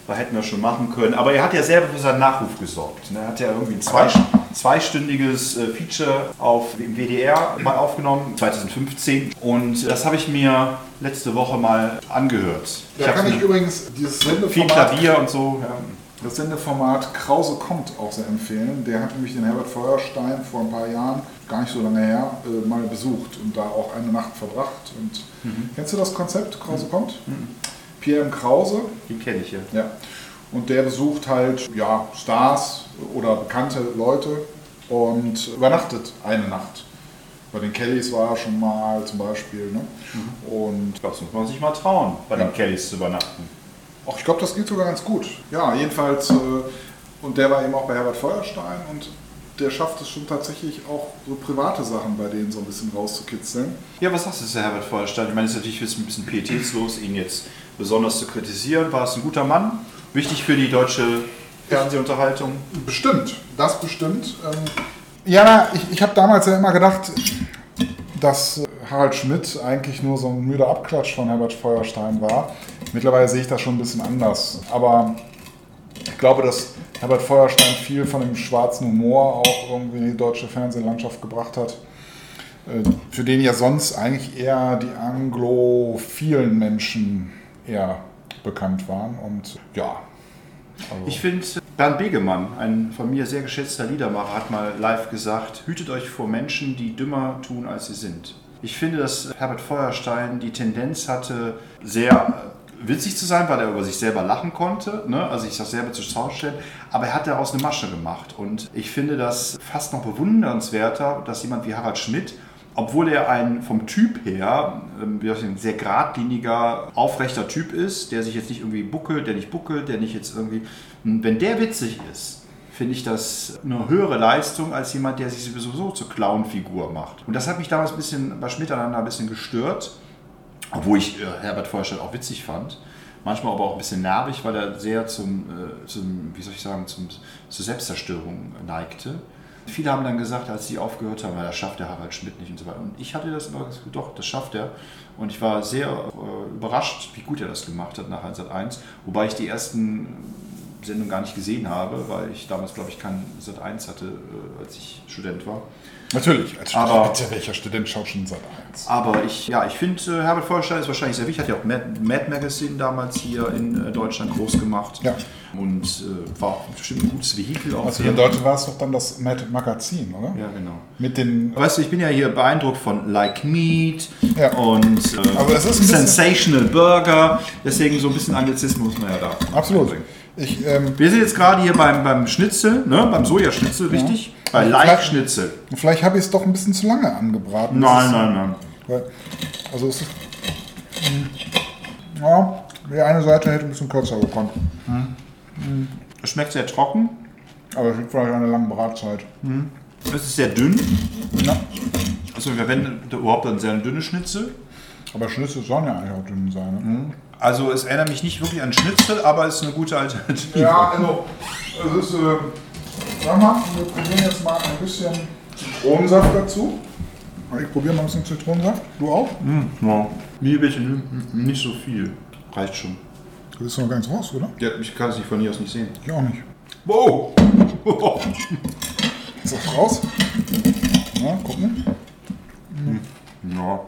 Da hätten wir schon machen können. Aber er hat ja selber für seinen Nachruf gesorgt. ne? Er hat ja irgendwie ein zwei, zweistündiges äh, Feature auf dem WDR mal aufgenommen, 2015. Und das habe ich mir letzte Woche mal angehört. Da hab kann ich viel übrigens dieses Sendeformat, Klavier und so. Ja. das Sendeformat Krause kommt auch sehr empfehlen. Der hat nämlich den Herbert Feuerstein vor ein paar Jahren, gar nicht so lange her, äh, mal besucht und da auch eine Nacht verbracht. Und Mhm. kennst du das Konzept Krause kommt? Pierre M. Krause, Die kenne ich ja. Ja. Und der besucht halt ja, Stars oder bekannte Leute und übernachtet eine Nacht. Bei den Kellys war er schon mal zum Beispiel. Ne? Und Das muss man sich mal trauen, bei Ja. den Kellys zu übernachten. auch ich glaube, das geht sogar ganz gut. Ja, jedenfalls. Äh, und der war eben auch bei Herbert Feuerstein und der schafft es schon tatsächlich auch so private Sachen bei denen so ein bisschen rauszukitzeln. Ja, was sagst du zu Herbert Feuerstein? Ich meine, es ist natürlich jetzt ein bisschen pietätslos, ihn jetzt besonders zu kritisieren. War es ein guter Mann? Wichtig für die deutsche Fernsehunterhaltung? Bestimmt, das bestimmt. Ähm, ja, na, ich, ich habe damals ja immer gedacht, dass äh, Harald Schmidt eigentlich nur so ein müder Abklatsch von Herbert Feuerstein war. Mittlerweile sehe ich das schon ein bisschen anders. Aber ich glaube, dass Herbert Feuerstein viel von dem schwarzen Humor auch irgendwie in die deutsche Fernsehlandschaft gebracht hat. äh, Für den ja sonst eigentlich eher die anglophilen Menschen eher bekannt waren. Und ja, also, Ich finde, Bernd Begemann, ein von mir sehr geschätzter Liedermacher, hat mal live gesagt, hütet euch vor Menschen, die dümmer tun, als sie sind. Ich finde, dass Herbert Feuerstein die Tendenz hatte, sehr äh, witzig zu sein, weil er über sich selber lachen konnte, ne? also sich das selber zur Schau stellen, aber er hat daraus eine Masche gemacht. Und ich finde das fast noch bewundernswerter, dass jemand wie Harald Schmidt obwohl er ein vom Typ her ähm, sagen, sehr geradliniger, aufrechter Typ ist, der sich jetzt nicht irgendwie buckelt, der nicht buckelt, der nicht jetzt irgendwie. Und Wenn der witzig ist, finde ich das eine höhere Leistung als jemand, der sich sowieso zur Clown-Figur macht. Und das hat mich damals ein bisschen bei Schmidt ein bisschen gestört, obwohl ich äh, Herbert Feuerstein auch witzig fand. Manchmal aber auch ein bisschen nervig, weil er sehr zum, äh, zum wie soll ich sagen, zum, zur Selbstzerstörung neigte. Viele haben dann gesagt, als sie aufgehört haben, "Ja, das schafft der Harald Schmidt nicht und so weiter. Und ich hatte das immer gesagt, doch, das schafft er. Und ich war sehr äh, überrascht, wie gut er das gemacht hat nach 1 wobei ich die ersten Sendungen gar nicht gesehen habe, weil ich damals, glaube ich, kein Sat 1 hatte, äh, als ich Student war. Natürlich, als Aber- Student, bitte, welcher Student schaut schon seit eins? Aber ich, ja, ich finde, äh, Herbert Feuerstein ist wahrscheinlich sehr wichtig. Hat ja auch Mad, Mad Magazine damals hier in äh, Deutschland groß gemacht. Ja. Und äh, war bestimmt ein gutes Vehikel auch. Also in Deutschland war es doch dann das Mad Magazin, oder? Ja, genau. Mit den. Weißt du, ich bin ja hier beeindruckt von Like Meat Ja. und äh, Aber bisschen- Sensational Burger. Deswegen so ein bisschen Anglizismus muss man ja da. Absolut. Ich, ähm, Wir sind jetzt gerade hier beim, beim Schnitzel, ne? beim Sojaschnitzel, richtig? Bei Like vielleicht- vielleicht habe ich es doch ein bisschen zu lange angebraten. Nein, ist, nein, nein. Weil, also es ist. Ja, die eine Seite hätte ein bisschen kürzer gekonnt. Es schmeckt sehr trocken. Aber es liegt vielleicht an der langen Bratzeit. Es ist sehr dünn. Ja. Also wir verwenden überhaupt ein sehr dünnes Schnitzel. Aber Schnitzel sollen ja eigentlich auch dünn sein. Ne? Also es erinnert mich nicht wirklich an Schnitzel, aber es ist eine gute Alternative. Ja, also, es ist, äh, sag mal, wir probieren jetzt mal ein bisschen Zitronensaft dazu. Ich probiere mal ein bisschen Zitronensaft. Du auch? Ja. Mir bitte nicht so viel. Reicht schon. Du bist noch ganz raus, oder? Ja, ich kann es nicht von hier aus nicht sehen. Ich auch nicht. Wow! Ist das raus? Ja, gucken. ja.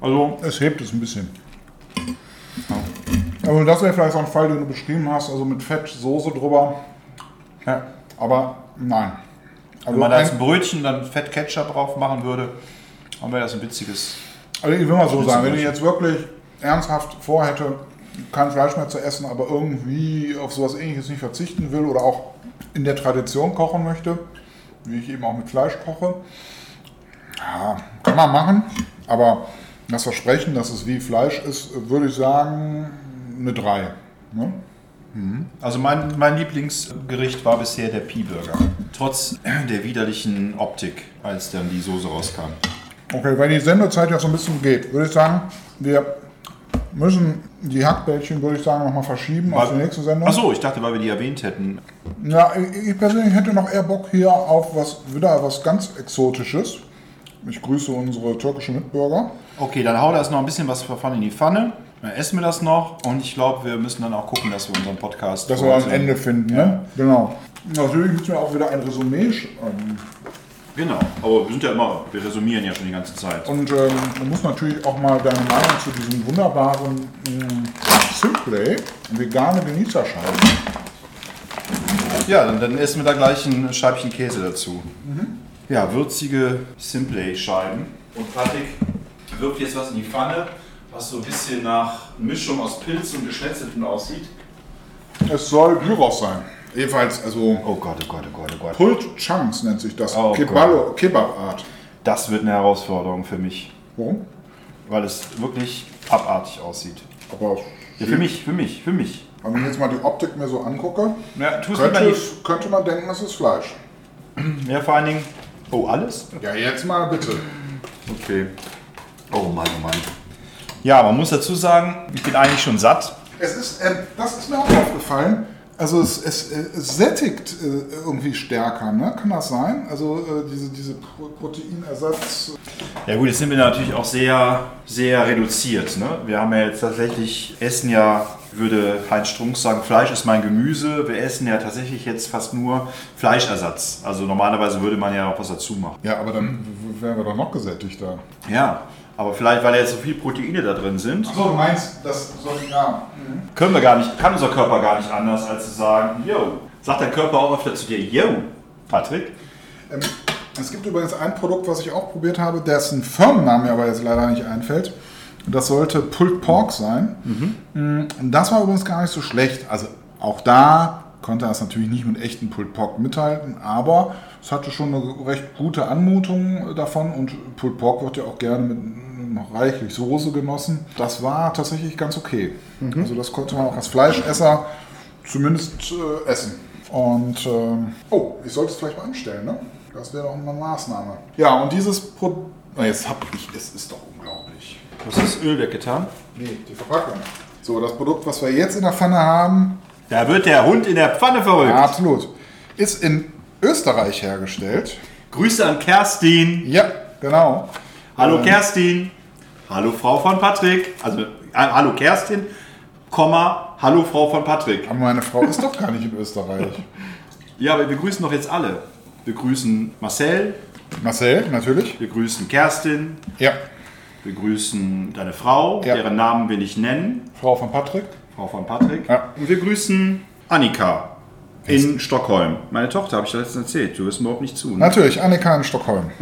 Also, Es hebt es ein bisschen. Aber das wäre vielleicht so ein Fall, den du beschrieben hast, also mit Fett, Soße drüber. Ja, aber nein. Also, wenn man da jetzt ein ein, Brötchen dann Fett Ketchup drauf machen würde, dann wäre das ein witziges. also ich will mal so sagen, wenn ich jetzt wirklich ernsthaft vorhätte, kein Fleisch mehr zu essen, aber irgendwie auf sowas ähnliches nicht verzichten will oder auch in der Tradition kochen möchte, wie ich eben auch mit Fleisch koche, ja, kann man machen, aber das Versprechen, dass es wie Fleisch ist, würde ich sagen, eine 3. Ne? Also mein, mein Lieblingsgericht war bisher der Pie-Burger. Trotz der widerlichen Optik, als dann die Soße rauskam. Okay, weil die Sendezeit ja so ein bisschen geht, würde ich sagen, wir müssen die Hackbällchen, würde ich sagen, nochmal verschieben auf die nächste Sendung. Achso, ich dachte, weil wir die erwähnt hätten. Ja, ich ich persönlich hätte noch eher Bock hier auf was, wieder was ganz Exotisches. Ich grüße unsere türkischen Mitbürger. Okay, dann hau da jetzt noch ein bisschen was davon in die Pfanne. Dann essen wir das noch und ich glaube, wir müssen dann auch gucken, dass wir unseren Podcast. Dass wir ein Ende finden, ne? Genau. Natürlich müssen wir auch wieder ein Resümee schreiben. Genau, aber wir sind ja immer, wir resümieren ja schon die ganze Zeit. Und ähm, du musst natürlich auch mal deine Meinung zu diesem wunderbaren mh, Simplay vegane Genießerscheiben. Ja, dann, dann essen wir da gleich ein Scheibchen Käse dazu. Ja, würzige Simplay-Scheiben. Und Patrick wirft jetzt was in die Pfanne, was so ein bisschen nach Mischung aus Pilz und Geschnetzelten aussieht. Es soll Gyros sein. Jedenfalls, also Oh Gott, oh Gott, oh Gott, oh Gott. Pulled Chunks nennt sich das. Oh Kebalo- Kebab-Art. Das wird eine Herausforderung für mich, Warum? weil es wirklich abartig aussieht. Aber Ja, für mich, für mich, für mich. wenn ich jetzt mal die Optik mir so angucke, Ja, könnte, es, könnte man denken, es ist Fleisch. Ja, vor allen Dingen. Oh, alles? Ja, jetzt mal bitte. Okay. Oh Mann, oh Mann. Ja, man muss dazu sagen, ich bin eigentlich schon satt. Es ist, ähm, das ist mir auch aufgefallen. Also es, es, äh, es sättigt äh, irgendwie stärker, ne? Kann das sein? Also äh, diese, diese Pro- Proteinersatz. Ja gut, jetzt sind wir natürlich auch sehr, sehr reduziert. Ne? Wir haben ja jetzt tatsächlich, essen ja, würde Heinz Strunk sagen, Fleisch ist mein Gemüse. Wir essen ja tatsächlich jetzt fast nur Fleischersatz. Also normalerweise würde man ja auch was dazu machen. Ja, aber dann wären wir doch noch gesättigter. Ja, aber vielleicht, weil jetzt so viele Proteine da drin sind, Achso, du meinst, das soll ja. können wir gar nicht, kann unser Körper gar nicht anders, als zu sagen, yo. Sagt dein Körper auch öfter zu dir, yo, Patrick? Ähm, es gibt übrigens ein Produkt, was ich auch probiert habe, dessen Firmenname mir aber jetzt leider nicht einfällt. Und Das sollte Pulled Pork sein. Mm, Das war übrigens gar nicht so schlecht. Also auch da konnte er es natürlich nicht mit echten Pulled Pork mithalten, aber es hatte schon eine recht gute Anmutung davon und Pulled Pork wird ja auch gerne mit noch reichlich Soße genossen. Das war tatsächlich ganz okay. Also das konnte man auch als Fleischesser zumindest äh, essen. Und ähm, oh, ich sollte es vielleicht mal anstellen, ne? Das wäre doch eine Maßnahme. Ja, und dieses Produkt. Jetzt hab ich, es ist doch unglaublich. Du hast das Öl weggetan. Nee, die Verpackung. So, das Produkt, was wir jetzt in der Pfanne haben, Da wird der Hund in der Pfanne verrückt. absolut, ist in Österreich hergestellt. Grüße an Kerstin. Ja, genau. Hallo Ähm, Kerstin. Hallo Frau von Patrick. Also äh, hallo Kerstin, Komma, hallo Frau von Patrick. Aber meine Frau ist doch gar nicht in Österreich. Ja, aber wir grüßen doch jetzt alle. Wir grüßen Marcel, Marcel, natürlich. wir grüßen Kerstin, Ja, wir grüßen deine Frau, Ja. deren Namen wir nicht nennen, Frau von Patrick. Frau von Patrick. Ja. Und wir grüßen Annika in Stockholm. Meine Tochter habe ich dir letztens erzählt. Du wirst mir überhaupt nicht zu. Ne? Natürlich, Annika in Stockholm.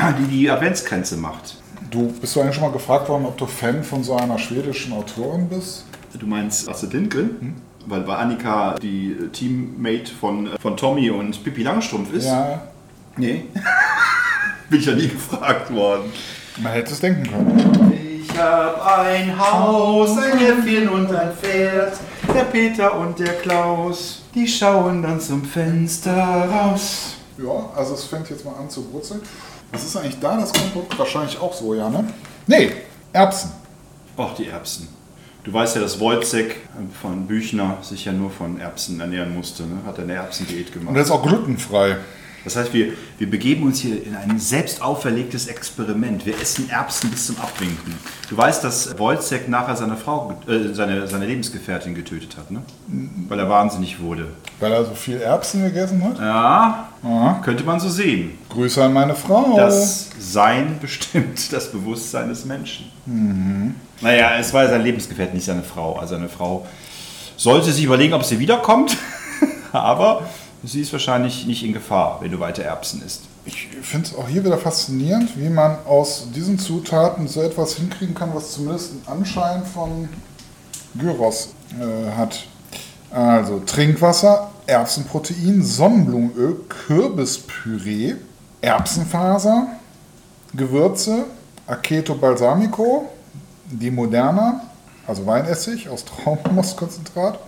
Die die Adventsgrenze macht. Du, bist du eigentlich schon mal gefragt worden, ob du Fan von so einer schwedischen Autorin bist? Du meinst Astrid Lindgren? Weil, weil Annika die äh, Teammate von, äh, von Tommy und Pippi Langstrumpf ist? Ja, Nee. Bin ich ja nie gefragt worden. man hätte es denken können. Ich hab ein Haus, ein Äffchen und ein Pferd. Der Peter und der Klaus, die schauen dann zum Fenster raus. Ja, also es fängt jetzt mal an zu brutzeln. Was ist eigentlich da das Grundprodukt? Wahrscheinlich auch Soja, ne? Nee, Erbsen. Och, die Erbsen. Du weißt ja, dass Wojcek von Büchner sich ja nur von Erbsen ernähren musste. Ne? Hat eine Erbsendiät Und gemacht. das ist auch glutenfrei. Das heißt, wir, wir begeben uns hier in ein selbst auferlegtes Experiment. Wir essen Erbsen bis zum Abwinken. Du weißt, dass Wojcek nachher seine Frau, äh, seine, seine Lebensgefährtin getötet hat, ne? Weil er wahnsinnig wurde. Weil er so viel Erbsen gegessen hat. Ja, Aha. könnte man so sehen. Grüße an meine Frau. Das Sein bestimmt das Bewusstsein des Menschen. Naja, es war seine Lebensgefährtin, nicht seine Frau. Also seine Frau sollte sich überlegen, ob sie wiederkommt. Aber sie ist wahrscheinlich nicht in Gefahr, wenn du weiter Erbsen isst. ich finde es auch hier wieder faszinierend, wie man aus diesen Zutaten so etwas hinkriegen kann, was zumindest einen Anschein von Gyros äh, hat. Also Trinkwasser, Erbsenprotein, Sonnenblumenöl, Kürbispüree, Erbsenfaser, Gewürze, Aceto Balsamico, die Moderna, also Weinessig aus Traubenmostkonzentrat,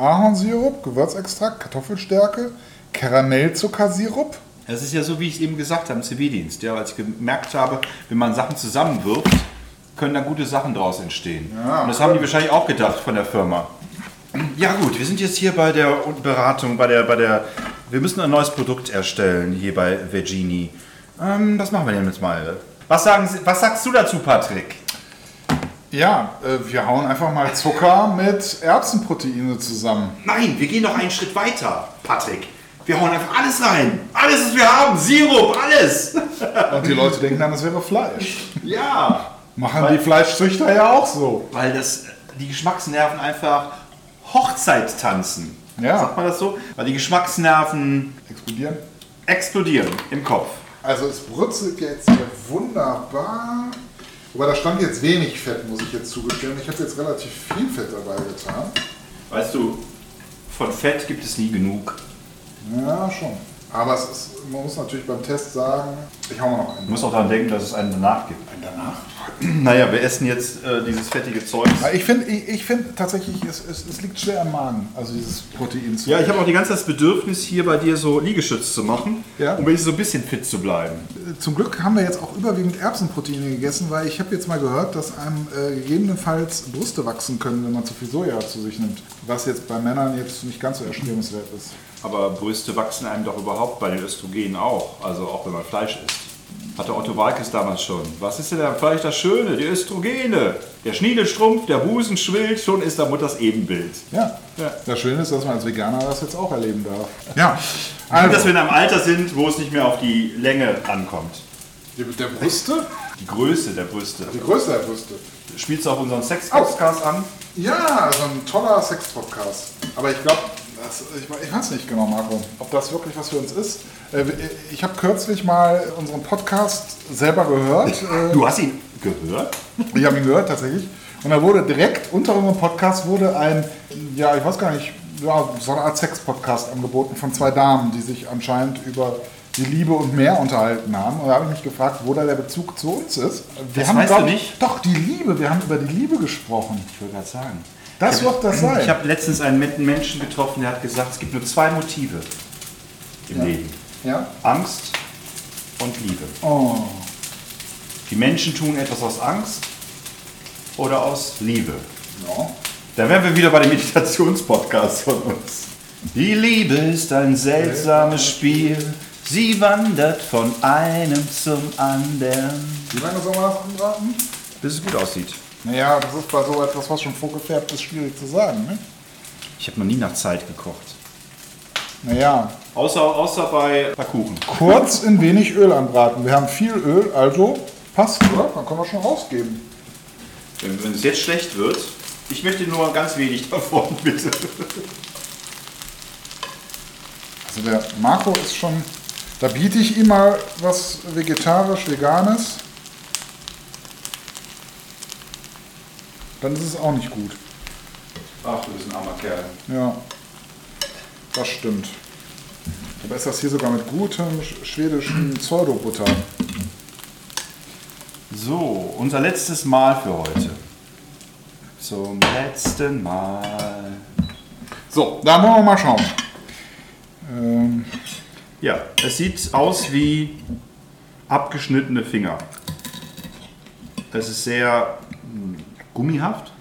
Ahornsirup, Gewürzextrakt, Kartoffelstärke, Karamellzuckersirup, Es ist ja so, wie ich es eben gesagt habe im Zivildienst. Ja, als ich gemerkt habe, wenn man Sachen zusammenwirft, können da gute Sachen draus entstehen. Ja, Und das haben die wahrscheinlich auch gedacht von der Firma. Ja gut, wir sind jetzt hier bei der Beratung, bei der, bei der. Wir müssen ein neues Produkt erstellen hier bei Virginie. Ähm, was machen wir denn jetzt mal? Was, sagen Sie, was sagst du dazu, Patrick? Ja, äh, wir hauen einfach mal Zucker mit Erbsenproteine zusammen. Nein, wir gehen noch einen Schritt weiter, Patrick. Wir hauen einfach alles rein. Alles, was wir haben. Sirup, alles. Und die Leute denken dann, das wäre Fleisch. Ja. Machen die Fleischzüchter ja auch so. Weil das, die Geschmacksnerven einfach Hochzeit tanzen. Ja. Sagt man das so? Weil die Geschmacksnerven Explodieren. explodieren im Kopf. Also es brutzelt jetzt hier wunderbar. Wobei da stand jetzt wenig Fett, muss ich jetzt zugestehen. Ich habe jetzt relativ viel Fett dabei getan. Weißt du, von Fett gibt es nie genug. Ja, schon. Aber ist, man muss natürlich beim Test sagen, ich hau mal noch einen. Du musst auch daran denken, dass es einen danach gibt. Einen danach. Naja, wir essen jetzt äh, dieses fettige Zeug. Ich finde ich, ich find tatsächlich, es, es, es liegt schwer am Magen, also dieses Protein zu Ja, ich habe auch die ganze Zeit das Bedürfnis, hier bei dir so Liegestütz zu machen, Ja. um wenigstens so ein bisschen fit zu bleiben. Zum Glück haben wir jetzt auch überwiegend Erbsenproteine gegessen, weil ich habe jetzt mal gehört, dass einem äh, gegebenenfalls Brüste wachsen können, wenn man zu viel Soja zu sich nimmt. Was jetzt bei Männern jetzt nicht ganz so erstrebenswert ist. Aber Brüste wachsen einem doch überhaupt bei den Östrogenen auch, also auch wenn man Fleisch isst. Hatte Otto Walkes damals schon. Was ist denn am Fleisch das Schöne? Die Östrogene. Der Schniedelstrumpf, der Busen schwillt, schon ist der Mutters Ebenbild. Ja. Ja. Das Schöne ist, dass man als Veganer das jetzt auch erleben darf. Ja. Und dass Also, wir in einem Alter sind, wo es nicht mehr auf die Länge ankommt. die, der Brüste? Die Größe der Brüste. Die Größe der Brüste. Spielst du auf unseren Sex-Podcast an? Ja, so ein toller Sex-Podcast. Aber ich glaube, ich, ich weiß nicht genau, Marco, ob das wirklich was für uns ist. Äh, Ich habe kürzlich mal unseren Podcast selber gehört. Äh, Du hast ihn gehört? Ich habe ihn gehört tatsächlich. Und da wurde direkt unter unserem Podcast wurde ein, ja, ich weiß gar nicht, ja, so eine Art Sex-Podcast angeboten von zwei Damen, die sich anscheinend über die Liebe und mehr unterhalten haben. Und da habe ich mich gefragt, wo da der Bezug zu uns ist. Wir Das weißt glaub du ich- nicht? Doch, die Liebe. Wir haben über die Liebe gesprochen. Ich wollte gerade sagen. Das Ich wird das sein. Ich habe letztens einen Menschen getroffen, der hat gesagt, es gibt nur zwei Motive im Leben. Ja? Angst und Liebe. Oh. Die Menschen tun etwas aus Angst oder aus Liebe. Ja. Da wären wir wieder bei dem Meditationspodcast von uns. Die Liebe ist ein seltsames Spiel. Sie wandert von einem zum anderen. Wie lange soll man das anraten? Bis es gut aussieht. Naja, das ist bei so etwas, was schon vorgefärbt ist, schwierig zu sagen. Ne? Ich habe noch nie nach Zeit gekocht. Naja, Außer, außer bei, bei Kuchen. kurz in wenig Öl anbraten. Wir haben viel Öl, also passt, oder? Dann können wir schon rausgeben. Wenn, wenn es jetzt schlecht wird, ich möchte nur ganz wenig davon, bitte. Also der Marco ist schon, da biete ich ihm mal was vegetarisch-veganes. Dann ist es auch nicht gut. Ach, du bist ein armer Kerl. Ja, das stimmt. Aber ist das hier sogar mit gutem sch- schwedischen Pseudobutter. So, unser letztes Mal für heute. Zum letzten Mal. So, da wollen wir mal schauen. Ähm, Ja, es sieht aus wie abgeschnittene Finger. Es ist sehr gummihaft.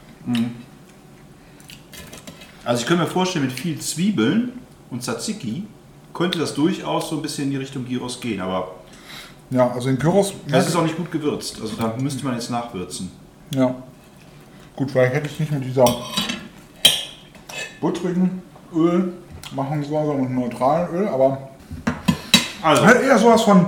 Also ich könnte mir vorstellen, mit viel Zwiebeln und Tzatziki könnte das durchaus so ein bisschen in die Richtung Gyros gehen, aber ja, also in Kyros. es ist auch nicht gut gewürzt. Also da müsste man jetzt nachwürzen. Ja. Gut, vielleicht hätte ich nicht mit dieser buttrigen Öl machen sollen, sondern mit neutralen Öl, aber Also, halt eher sowas von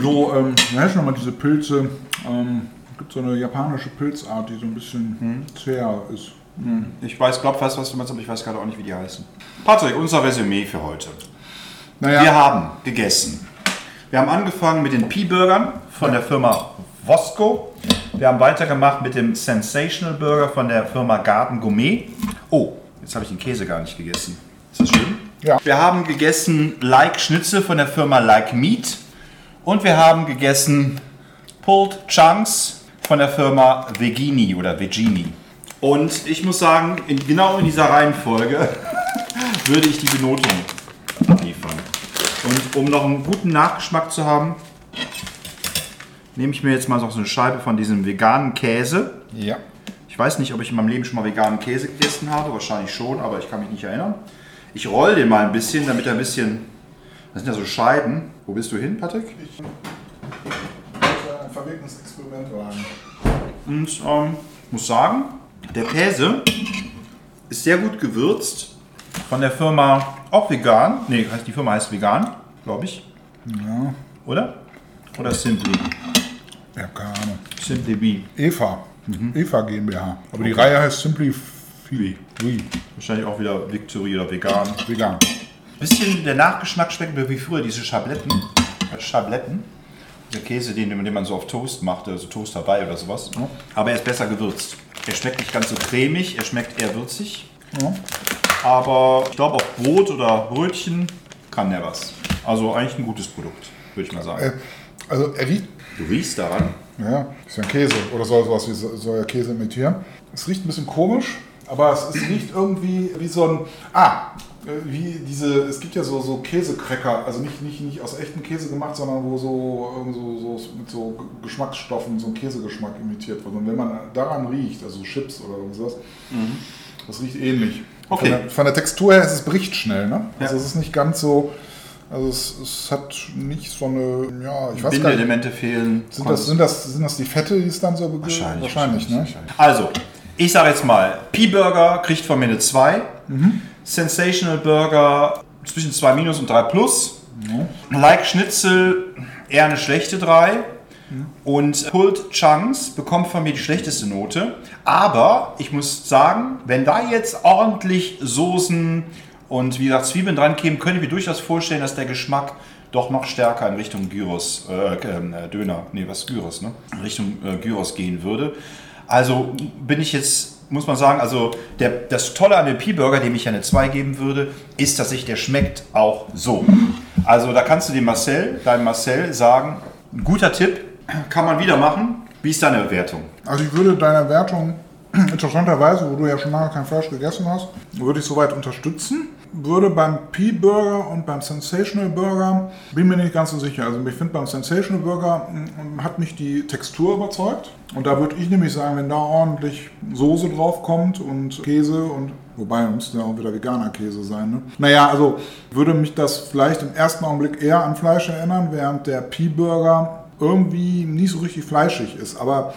so, ähm, wie heißt nochmal diese Pilze? Ähm, es gibt so eine japanische Pilzart, die so ein bisschen zäher ist. ich weiß, glaube fast, was du meinst, aber ich weiß gerade auch nicht, wie die heißen. Patrick, unser Resümee für heute. Naja, Wir haben gegessen. Wir haben angefangen mit den Pea-Burgern von der Firma Vosco. Wir haben weitergemacht mit dem Sensational Burger von der Firma Garden Gourmet. Oh, jetzt habe ich den Käse gar nicht gegessen. Ist das schön? Ja. Wir haben gegessen Like Schnitzel von der Firma Like Meat. Und wir haben gegessen Pulled Chunks von der Firma Vegini oder Vegini. Und ich muss sagen, in, genau in dieser Reihenfolge würde ich die Benotung abliefern. Und um noch einen guten Nachgeschmack zu haben, nehme ich mir jetzt mal noch so eine Scheibe von diesem veganen Käse. Ja. Ich weiß nicht, ob ich in meinem Leben schon mal veganen Käse gegessen habe. Wahrscheinlich schon, aber ich kann mich nicht erinnern. Ich roll den mal ein bisschen, damit er ein bisschen. Das sind ja so Scheiben. Wo bist du hin, Patrick? Ich wollte ein verwegenes Experiment wagen. Und ähm, muss sagen, der Käse ist sehr gut gewürzt. Von der Firma auch vegan. Ne, heißt die Firma heißt vegan, glaube ich. Ja. Oder? Oder Simply. Ja, keine Ahnung. Simply Bee. Eva. Eva GmbH. Aber die Reihe heißt Simply Fi. Wie? Wahrscheinlich auch wieder Victory oder vegan. Vegan. Bisschen der Nachgeschmack schmeckt mir wie früher diese Schabletten. Schabletten. Der Käse, den, den man so auf Toast macht, also Toast dabei oder sowas. Aber er ist besser gewürzt. Er schmeckt nicht ganz so cremig, er schmeckt eher würzig. Ja. Aber ich glaube, auf Brot oder Brötchen kann der was. Also eigentlich ein gutes Produkt, würde ich mal sagen. Äh, Also er riecht, Du riechst daran. ja, ist ja ein Käse oder soll sowas wie soll ja Käse imitieren. Es riecht ein bisschen komisch, aber es, es riecht irgendwie wie so ein ah wie diese es gibt ja so so Käsecracker, also nicht nicht nicht aus echtem Käse gemacht, sondern wo so irgend so, so mit so Geschmacksstoffen so ein Käsegeschmack imitiert wird. Und wenn man daran riecht, also Chips oder irgendwas, das riecht ähnlich. Okay. Von der, von der Textur her ist es bricht schnell, ne? Also Ja. es ist nicht ganz so also es, es hat nicht so eine, ja, ich weiß gar nicht. Bindeelemente fehlen. Sind das, sind, das, sind das die Fette, die es dann so be- Wahrscheinlich. wahrscheinlich ne? Also, ich sage jetzt mal, P-Burger kriegt von mir eine 2. Sensational Burger zwischen 2 minus und 3 plus. Like Schnitzel eher eine schlechte 3. Und Pulled Chunks bekommt von mir die schlechteste Note. Aber ich muss sagen, wenn da jetzt ordentlich Soßen und wie gesagt Zwiebeln dran kämen, könnte ich mir durchaus vorstellen, dass der Geschmack doch noch stärker in Richtung Gyros, äh, ähm, äh, Döner, nee, was Gyros, ne? In Richtung äh, Gyros gehen würde. Also bin ich jetzt, muss man sagen, also der, das Tolle an dem P-Burger, dem ich ja eine 2 geben würde, ist, dass sich der schmeckt auch so. Also da kannst du dem Marcel, deinem Marcel sagen, ein guter Tipp, kann man wieder machen. Wie ist deine Bewertung? Also ich würde deine Wertung interessanterweise, wo du ja schon lange kein Fleisch gegessen hast, würde ich soweit unterstützen. Würde beim P-Burger und beim Sensational Burger, bin mir nicht ganz so sicher. Also ich finde beim Sensational Burger mm, hat mich die Textur überzeugt. Und da würde ich nämlich sagen, wenn da ordentlich Soße drauf kommt und Käse und Wobei, müsste ja auch wieder veganer Käse sein. Ne? Naja, also würde mich das vielleicht im ersten Augenblick eher an Fleisch erinnern, während der P-Burger irgendwie nicht so richtig fleischig ist. Aber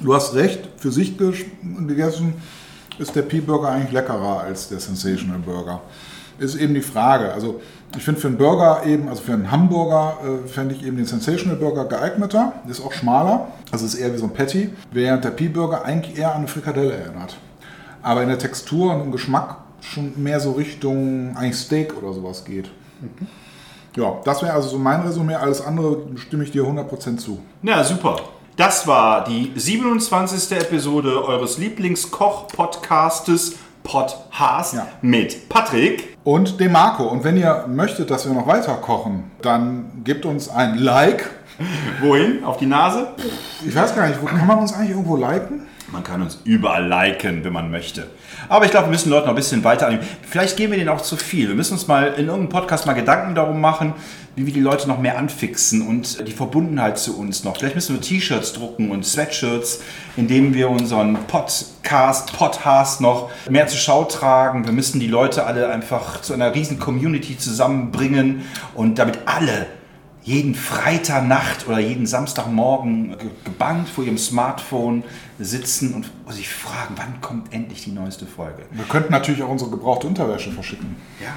du hast recht, für sich ges- gegessen ist der P-Burger eigentlich leckerer als der Sensational Burger. Ist eben die Frage. Also ich finde für einen Burger eben, also für einen Hamburger, äh, fände ich eben den Sensational Burger geeigneter. Ist auch schmaler, also ist eher wie so ein Patty, während der P-Burger eigentlich eher an eine Frikadelle erinnert. Aber in der Textur und im Geschmack schon mehr so Richtung eigentlich Steak oder sowas geht. Ja, das wäre also so mein Resümee. Alles andere stimme ich dir 100% zu. Ja, super. Das war die 27. Episode eures Lieblingskoch-Podcastes Podcast Ja. mit Patrick. Und dem Marco. Und wenn ihr möchtet, dass wir noch weiter kochen, dann gebt uns ein Like. Wohin? Auf die Nase? Ich weiß gar nicht, wo kann man uns eigentlich irgendwo liken? Man kann uns überall liken, wenn man möchte. Aber ich glaube, wir müssen Leute noch ein bisschen weiter annehmen. Vielleicht geben wir denen auch zu viel. Wir müssen uns mal in irgendeinem Podcast mal Gedanken darum machen, wie wir die Leute noch mehr anfixen und die Verbundenheit zu uns noch. Vielleicht müssen wir T-Shirts drucken und Sweatshirts, indem wir unseren Podcast, Podcast noch mehr zur Schau tragen. Wir müssen die Leute alle einfach zu einer riesen Community zusammenbringen und damit alle jeden Freitagnacht oder jeden Samstagmorgen ge- gebannt vor ihrem Smartphone sitzen und sich fragen, wann kommt endlich die neueste Folge. Wir könnten natürlich auch unsere gebrauchte Unterwäsche verschicken. Ja,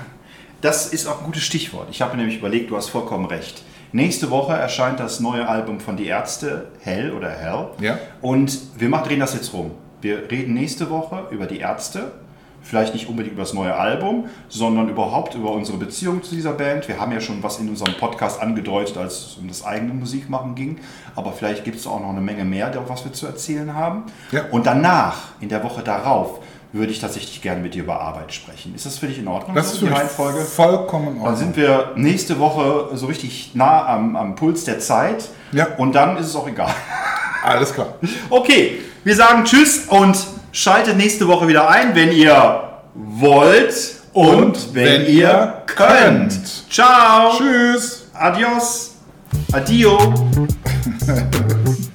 das ist auch ein gutes Stichwort. Ich habe mir nämlich überlegt, du hast vollkommen recht. Nächste Woche erscheint das neue Album von Die Ärzte, Hell oder Hell. Ja. Und wir machen, drehen das jetzt rum. Wir reden nächste Woche über die Ärzte. Vielleicht nicht unbedingt über das neue Album, sondern überhaupt über unsere Beziehung zu dieser Band. Wir haben ja schon was in unserem Podcast angedeutet, als es um das eigene Musikmachen ging. Aber vielleicht gibt es auch noch eine Menge mehr, was wir zu erzählen haben. Ja. Und danach, in der Woche darauf, würde ich tatsächlich gerne mit dir über Arbeit sprechen. Ist das für dich in Ordnung? Das ist für die Reihenfolge? vollkommen in Dann Ordnung. sind wir nächste Woche so richtig nah am, am Puls der Zeit. Ja. Und dann ist es auch egal. Alles klar. Okay, wir sagen Tschüss und schaltet nächste Woche wieder ein, wenn ihr wollt und, Und wenn, wenn ihr könnt. könnt. Ciao. Tschüss. Adios. Adio.